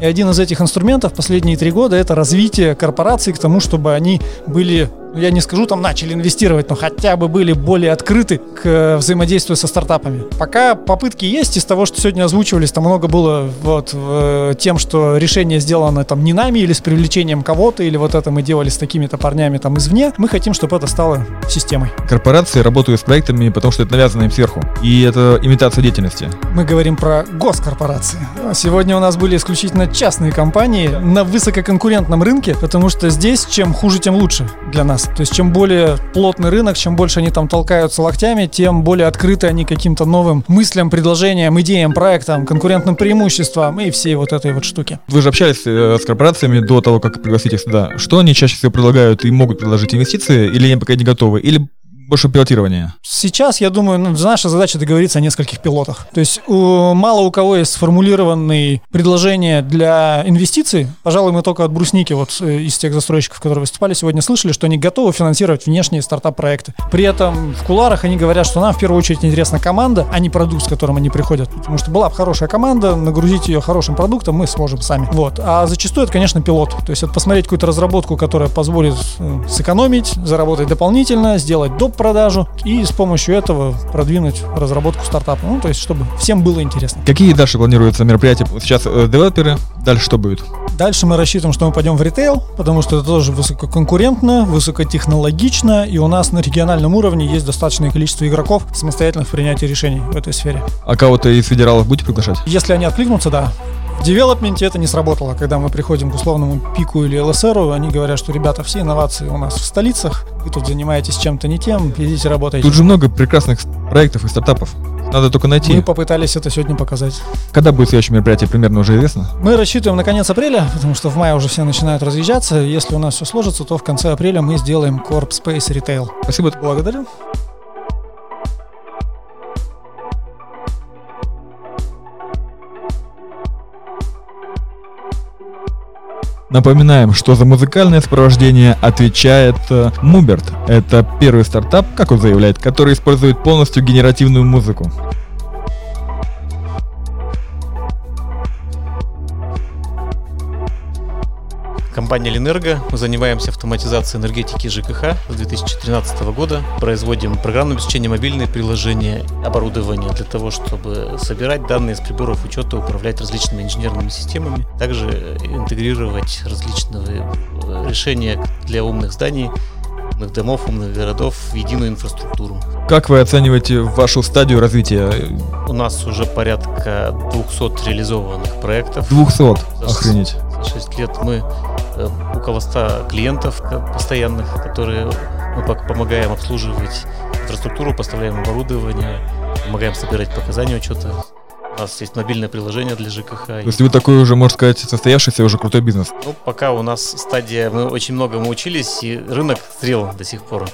M: И один из этих инструментов последние три года это развитие корпораций к тому, чтобы они были ну, я не скажу, там начали инвестировать, но хотя бы были более открыты к э, взаимодействию со стартапами. Пока попытки есть, из того, что сегодня озвучивались, там много было вот в, тем, что решение сделано там не нами или с привлечением кого-то, или вот это мы делали с такими-то парнями там извне. Мы хотим, чтобы это стало системой.
A: Корпорации работают с проектами, потому что это навязано им сверху. И это имитация деятельности.
M: Мы говорим про госкорпорации. Сегодня у нас были исключительно частные компании на высококонкурентном рынке, потому что здесь чем хуже, тем лучше для нас. То есть чем более плотный рынок, чем больше они там толкаются локтями, тем более открыты они каким-то новым мыслям, предложениям, идеям, проектам, конкурентным преимуществам и всей вот этой вот штуки.
A: Вы же общались э, с корпорациями до того, как пригласить их сюда. Что они чаще всего предлагают и могут предложить инвестиции, или они пока не готовы? Или больше пилотирования?
M: Сейчас, я думаю, ну, наша задача договориться о нескольких пилотах. То есть у, мало у кого есть сформулированные предложения для инвестиций. Пожалуй, мы только от Брусники, вот э, из тех застройщиков, которые выступали сегодня, слышали, что они готовы финансировать внешние стартап-проекты. При этом в куларах они говорят, что нам в первую очередь интересна команда, а не продукт, с которым они приходят. Потому что была бы хорошая команда, нагрузить ее хорошим продуктом мы сможем сами. Вот. А зачастую это, конечно, пилот. То есть это посмотреть какую-то разработку, которая позволит э, сэкономить, заработать дополнительно, сделать доп продажу и с помощью этого продвинуть разработку стартапа. Ну, то есть, чтобы всем было интересно.
A: Какие дальше планируются мероприятия? Сейчас э, девелоперы, дальше что будет?
M: Дальше мы рассчитываем, что мы пойдем в ритейл, потому что это тоже высококонкурентно, высокотехнологично, и у нас на региональном уровне есть достаточное количество игроков самостоятельных в принятии решений в этой сфере.
A: А кого-то из федералов будете приглашать?
M: Если они откликнутся, да. В девелопменте это не сработало. Когда мы приходим к условному пику или ЛСРу, они говорят, что ребята, все инновации у нас в столицах, вы тут занимаетесь чем-то не тем, идите работайте.
A: Тут же много прекрасных проектов и стартапов. Надо только найти.
M: Мы попытались это сегодня показать.
A: Когда будет следующее мероприятие, примерно уже известно?
M: Мы рассчитываем на конец апреля, потому что в мае уже все начинают разъезжаться. Если у нас все сложится, то в конце апреля мы сделаем Corp Space Retail.
A: Спасибо.
M: Благодарю.
A: Напоминаем, что за музыкальное сопровождение отвечает э, Муберт. Это первый стартап, как он заявляет, который использует полностью генеративную музыку.
N: Компания Ленерго. Мы занимаемся автоматизацией энергетики ЖКХ с 2013 года. Производим программное обеспечение, мобильные приложения, оборудование для того, чтобы собирать данные с приборов учета, управлять различными инженерными системами. Также интегрировать различные э, решения для умных зданий, умных домов, умных городов в единую инфраструктуру.
A: Как вы оцениваете вашу стадию развития?
N: У нас уже порядка 200 реализованных проектов.
A: 200? Охренеть.
N: За 6 лет мы около 100 клиентов постоянных, которые мы помогаем обслуживать инфраструктуру, поставляем оборудование, помогаем собирать показания учета. У нас есть мобильное приложение для ЖКХ. То
A: есть вы такой уже, можно сказать, состоявшийся уже крутой бизнес?
N: Ну, пока у нас стадия, мы очень много мы учились, и рынок зрел до сих пор.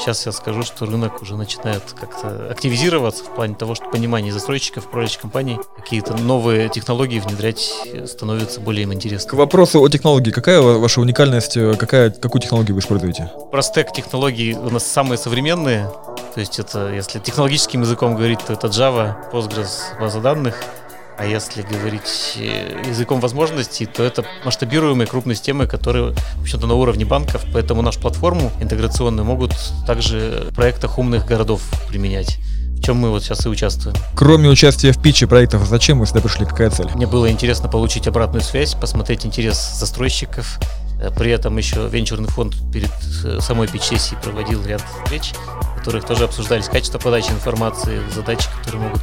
N: Сейчас я скажу, что рынок уже начинает как-то активизироваться в плане того, что понимание застройщиков, прочих компаний, какие-то новые технологии внедрять становится более им интересно.
A: К вопросу о технологии. Какая ваша уникальность? Какая, какую технологию вы используете?
N: Простек технологий у нас самые современные. То есть это, если технологическим языком говорить, то это Java, Postgres, база данных – а если говорить э, языком возможностей, то это масштабируемые крупные системы, которые, в общем-то, на уровне банков, поэтому нашу платформу интеграционную могут также в проектах умных городов применять в чем мы вот сейчас и участвуем.
A: Кроме участия в питче проектов, зачем вы сюда пришли? Какая цель?
N: Мне было интересно получить обратную связь, посмотреть интерес застройщиков. Э, при этом еще венчурный фонд перед э, самой питч-сессией проводил ряд встреч которых тоже обсуждались качество подачи информации, задачи, которые могут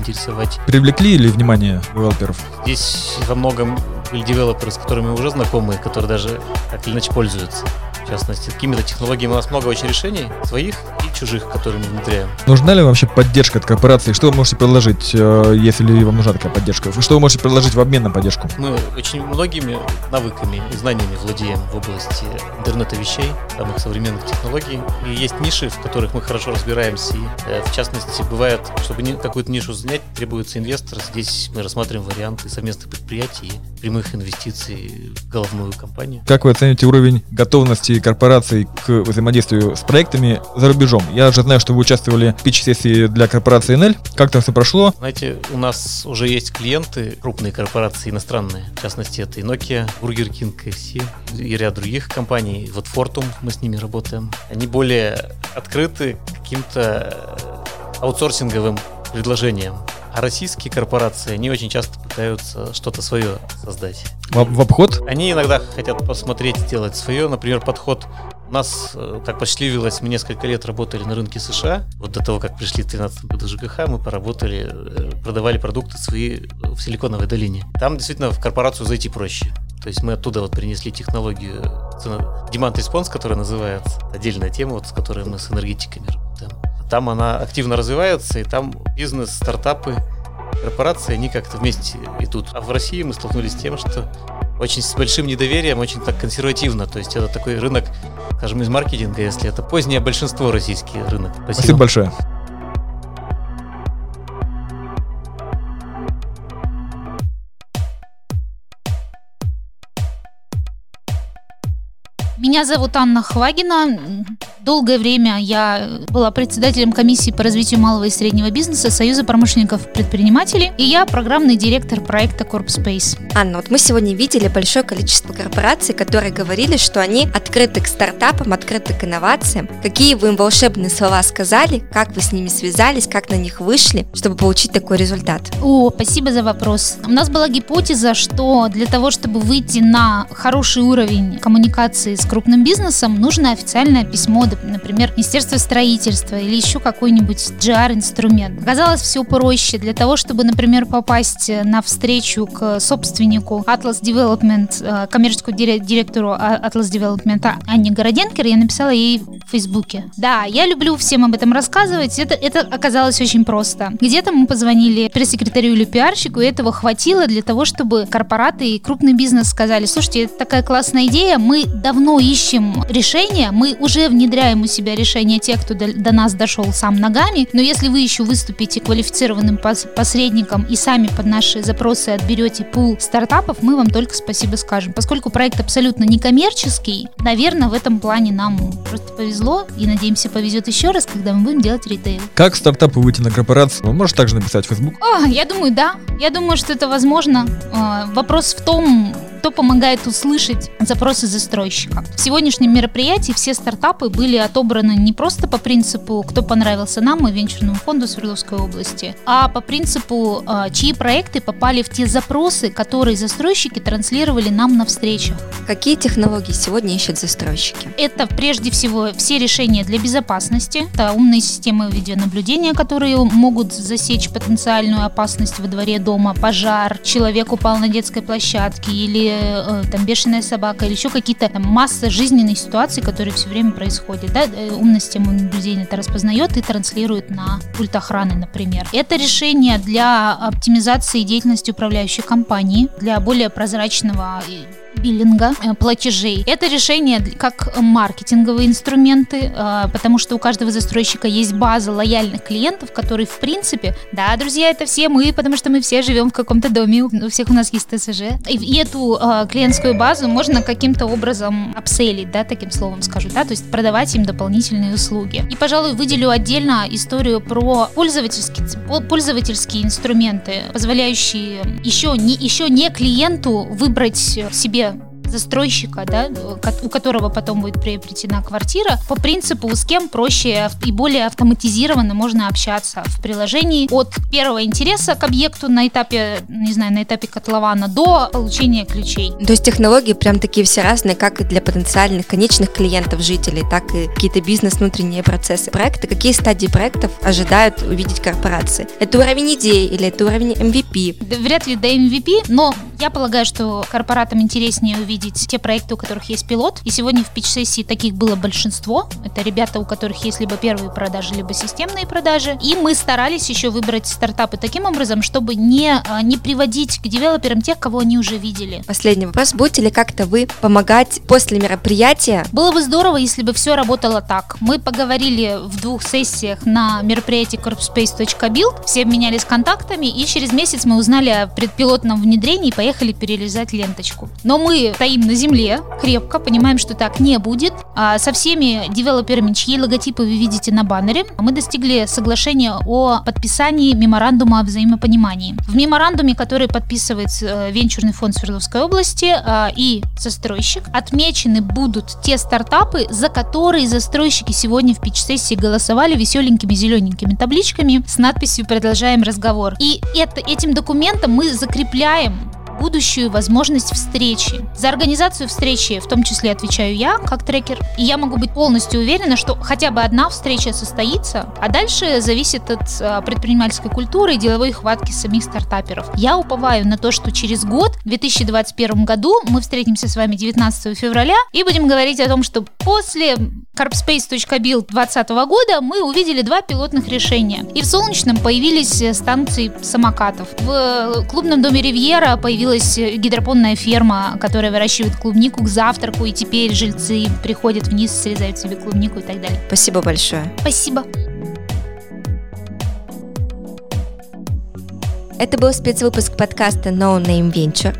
N: интересовать.
A: Привлекли ли внимание девелоперов?
N: Здесь во многом были девелоперы, с которыми мы уже знакомы, которые даже так или иначе пользуются. В частности, какими-то технологиями у нас много очень решений, своих и чужих, которые мы внедряем.
A: Нужна ли вообще поддержка от корпорации? Что вы можете предложить, э, если вам нужна такая поддержка? Что вы можете предложить в обмен на поддержку?
N: Мы очень многими навыками и знаниями владеем в области интернета вещей, самых современных технологий. И есть ниши, в которых мы хорошо разбираемся. И, э, в частности, бывает, чтобы какую-то нишу занять, требуется инвестор. Здесь мы рассматриваем варианты совместных предприятий и прямых инвестиций в головную компанию.
A: Как вы оцените уровень готовности корпораций к взаимодействию с проектами за рубежом? Я же знаю, что вы участвовали в питч-сессии для корпорации NL. Как там все прошло?
N: Знаете, у нас уже есть клиенты, крупные корпорации иностранные. В частности, это и Nokia, Burger King, KFC и ряд других компаний. Вот Fortum, мы с ними работаем. Они более открыты каким-то аутсорсинговым предложениям. А российские корпорации, они очень часто пытаются что-то свое создать.
A: В, в обход?
N: Они иногда хотят посмотреть, сделать свое. Например, подход у нас, э, как посчастливилось, мы несколько лет работали на рынке США. Вот до того, как пришли в 2013 году ЖКХ, мы поработали, э, продавали продукты свои в Силиконовой долине. Там действительно в корпорацию зайти проще. То есть мы оттуда вот принесли технологию Demand Response, которая называется, отдельная тема, вот, с которой мы с энергетиками работаем. Там она активно развивается, и там бизнес, стартапы, корпорации, они как-то вместе идут. А в России мы столкнулись с тем, что очень с большим недоверием, очень так консервативно. То есть это такой рынок, скажем, из маркетинга, если это позднее большинство российский рынок.
A: Спасибо большое.
O: Меня зовут Анна Хвагина. Долгое время я была председателем комиссии по развитию малого и среднего бизнеса Союза промышленников предпринимателей, и я программный директор проекта Corpspace.
B: Анна, вот мы сегодня видели большое количество корпораций, которые говорили, что они открыты к стартапам, открыты к инновациям. Какие вы им волшебные слова сказали, как вы с ними связались, как на них вышли, чтобы получить такой результат?
O: О, спасибо за вопрос. У нас была гипотеза, что для того, чтобы выйти на хороший уровень коммуникации с крупным бизнесом, нужно официальное письмо, например, Министерство строительства или еще какой-нибудь GR-инструмент. Оказалось все проще. Для того, чтобы, например, попасть на встречу к собственнику Atlas Development, э, коммерческому дире- директору А- Atlas Development А- Анне Городенкер, я написала ей в Фейсбуке. Да, я люблю всем об этом рассказывать. Это, это оказалось очень просто. Где-то мы позвонили пресс-секретарю или пиарщику, и этого хватило для того, чтобы корпораты и крупный бизнес сказали, слушайте, это такая классная идея, мы давно ищем решение, мы уже внедряем у себя решение те, кто до, до нас дошел сам ногами, но если вы еще выступите квалифицированным пос- посредником и сами под наши запросы отберете пул стартапов, мы вам только спасибо скажем. Поскольку проект абсолютно некоммерческий, наверное, в этом плане нам просто повезло и надеемся повезет еще раз, когда мы будем делать ритейл.
A: Как стартапу выйти на корпорацию? Вы можете также написать в Facebook.
O: О, я думаю, да. Я думаю, что это возможно. Э, Вопрос в том, кто помогает услышать запросы застройщика. В сегодняшнем мероприятии все стартапы были отобраны не просто по принципу, кто понравился нам и венчурному фонду Свердловской области, а по принципу, э, чьи проекты попали в те запросы, которые застройщики транслировали нам на встречах.
B: Какие технологии сегодня ищут застройщики?
O: Это прежде всего все решения для безопасности, это умные системы видеонаблюдения, которые могут засечь потенциальную опасность во дворе дома, пожар, человек упал на детской площадке или э, там бешеная собака, или еще какие-то масса жизненных ситуаций, которые все время происходят. Да? Э, Умная система наблюдения это распознает и транслирует на пульт охраны, например. Это решение для оптимизации деятельности управляющей компании, для более прозрачного биллинга, э, платежей. Это решение как маркетинговые инструменты, э, потому что у каждого застройщика есть база лояльных клиентов, которые в принципе, да, друзья, это все мы, потому что мы все живем в каком-то доме, у всех у нас есть ТСЖ. И, эту э, клиентскую базу можно каким-то образом апселить, да, таким словом скажу, да, то есть продавать им дополнительные услуги. И, пожалуй, выделю отдельно историю про пользовательские, пол- пользовательские инструменты, позволяющие еще не, еще не клиенту выбрать себе застройщика, да, у которого потом будет приобретена квартира, по принципу, с кем проще и более автоматизированно можно общаться в приложении от первого интереса к объекту на этапе, не знаю, на этапе котлована до получения ключей.
B: То есть технологии прям такие все разные, как и для потенциальных конечных клиентов жителей, так и какие-то бизнес-внутренние процессы проекта. Какие стадии проектов ожидают увидеть корпорации? Это уровень идеи или это уровень MVP?
O: Да, Вряд ли до MVP, но Я полагаю, что корпоратам интереснее увидеть те проекты, у которых есть пилот. И сегодня в пич-сессии таких было большинство. Это ребята, у которых есть либо первые продажи, либо системные продажи. И мы старались еще выбрать стартапы таким образом, чтобы не, а, не приводить к девелоперам тех, кого они уже видели.
B: Последний вопрос. Будете ли как-то вы помогать после мероприятия?
O: Было бы здорово, если бы все работало так. Мы поговорили в двух сессиях на мероприятии corpspace.build, все обменялись контактами, и через месяц мы узнали о предпилотном внедрении и поехали перерезать ленточку. Но мы стоим на земле крепко, понимаем, что так не будет. А со всеми девелоперами, чьи логотипы вы видите на баннере, мы достигли соглашения о подписании меморандума о взаимопонимании. В меморандуме, который подписывает э, венчурный фонд Свердловской области э, и застройщик, отмечены будут те стартапы, за которые застройщики сегодня в пич-сессии голосовали веселенькими зелененькими табличками с надписью «Продолжаем разговор». И это, этим документом мы закрепляем будущую возможность встречи. За организацию встречи в том числе отвечаю я, как трекер, и я могу быть полностью уверена, что хотя бы одна встреча состоится, а дальше зависит от а, предпринимательской культуры и деловой хватки самих стартаперов. Я уповаю на то, что через год, в 2021 году, мы встретимся с вами 19 февраля и будем говорить о том, что после carpspace.build 2020 года мы увидели два пилотных решения. И в Солнечном появились станции самокатов. В клубном доме Ривьера появилась появилась гидропонная ферма, которая выращивает клубнику к завтраку, и теперь жильцы приходят вниз, срезают себе клубнику и так далее.
B: Спасибо большое.
O: Спасибо.
B: Это был спецвыпуск подкаста No Name Venture.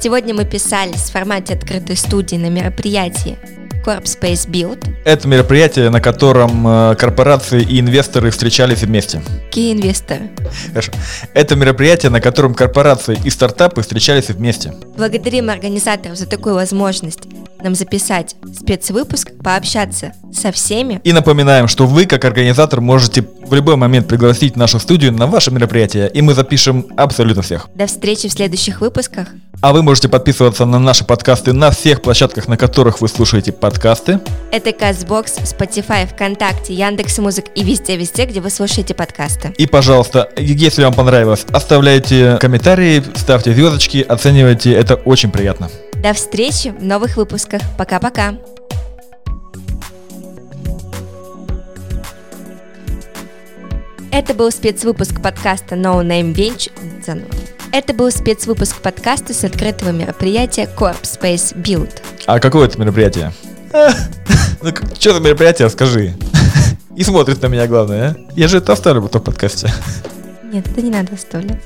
B: Сегодня мы писались в формате открытой студии на мероприятии Corp Space Build.
A: Это мероприятие, на котором э, корпорации и инвесторы встречались вместе.
B: Какие инвесторы?
A: Хорошо. Это мероприятие, на котором корпорации и стартапы встречались вместе.
B: Благодарим организаторов за такую возможность нам записать спецвыпуск, пообщаться со всеми.
A: И напоминаем, что вы, как организатор, можете в любой момент пригласить нашу студию на ваше мероприятие, и мы запишем абсолютно всех.
B: До встречи в следующих выпусках.
A: А вы можете подписываться на наши подкасты на всех площадках, на которых вы слушаете подкасты.
B: Это CastBox, Spotify, ВКонтакте, Яндекс.Музык и везде-везде, где вы слушаете подкасты.
A: И, пожалуйста, если вам понравилось, оставляйте комментарии, ставьте звездочки, оценивайте, это очень приятно.
B: До встречи в новых выпусках. Пока-пока. Это был спецвыпуск подкаста No Name Venture. Это был спецвыпуск подкаста с открытого мероприятия Corp Space Build.
A: А какое это мероприятие? [laughs] Ну, что за мероприятие, скажи. [laughs] И смотрит на меня, главное, а? Я же это оставлю в этом подкасте.
B: Нет, это не надо оставлять.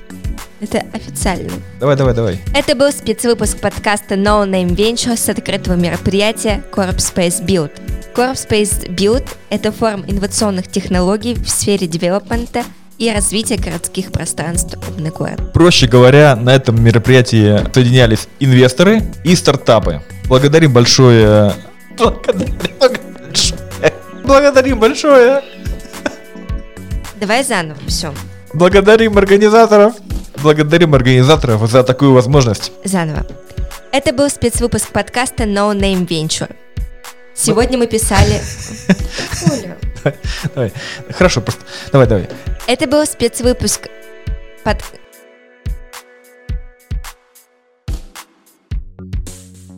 B: Это официально.
A: Давай, давай, давай.
B: Это был спецвыпуск подкаста No Name Venture с открытого мероприятия Corp Space Build. Corp Space Build – это форум инновационных технологий в сфере девелопмента и развития городских пространств умный город.
A: Проще говоря, на этом мероприятии соединялись инвесторы и стартапы. Благодарим большое... Благодарим большое.
B: Давай заново, все.
A: Благодарим организаторов. Благодарим организаторов за такую возможность.
B: Заново. Это был спецвыпуск подкаста No Name Venture. Сегодня мы писали... [laughs]
A: Давай, Хорошо, просто... Давай, давай.
B: Это был спецвыпуск под...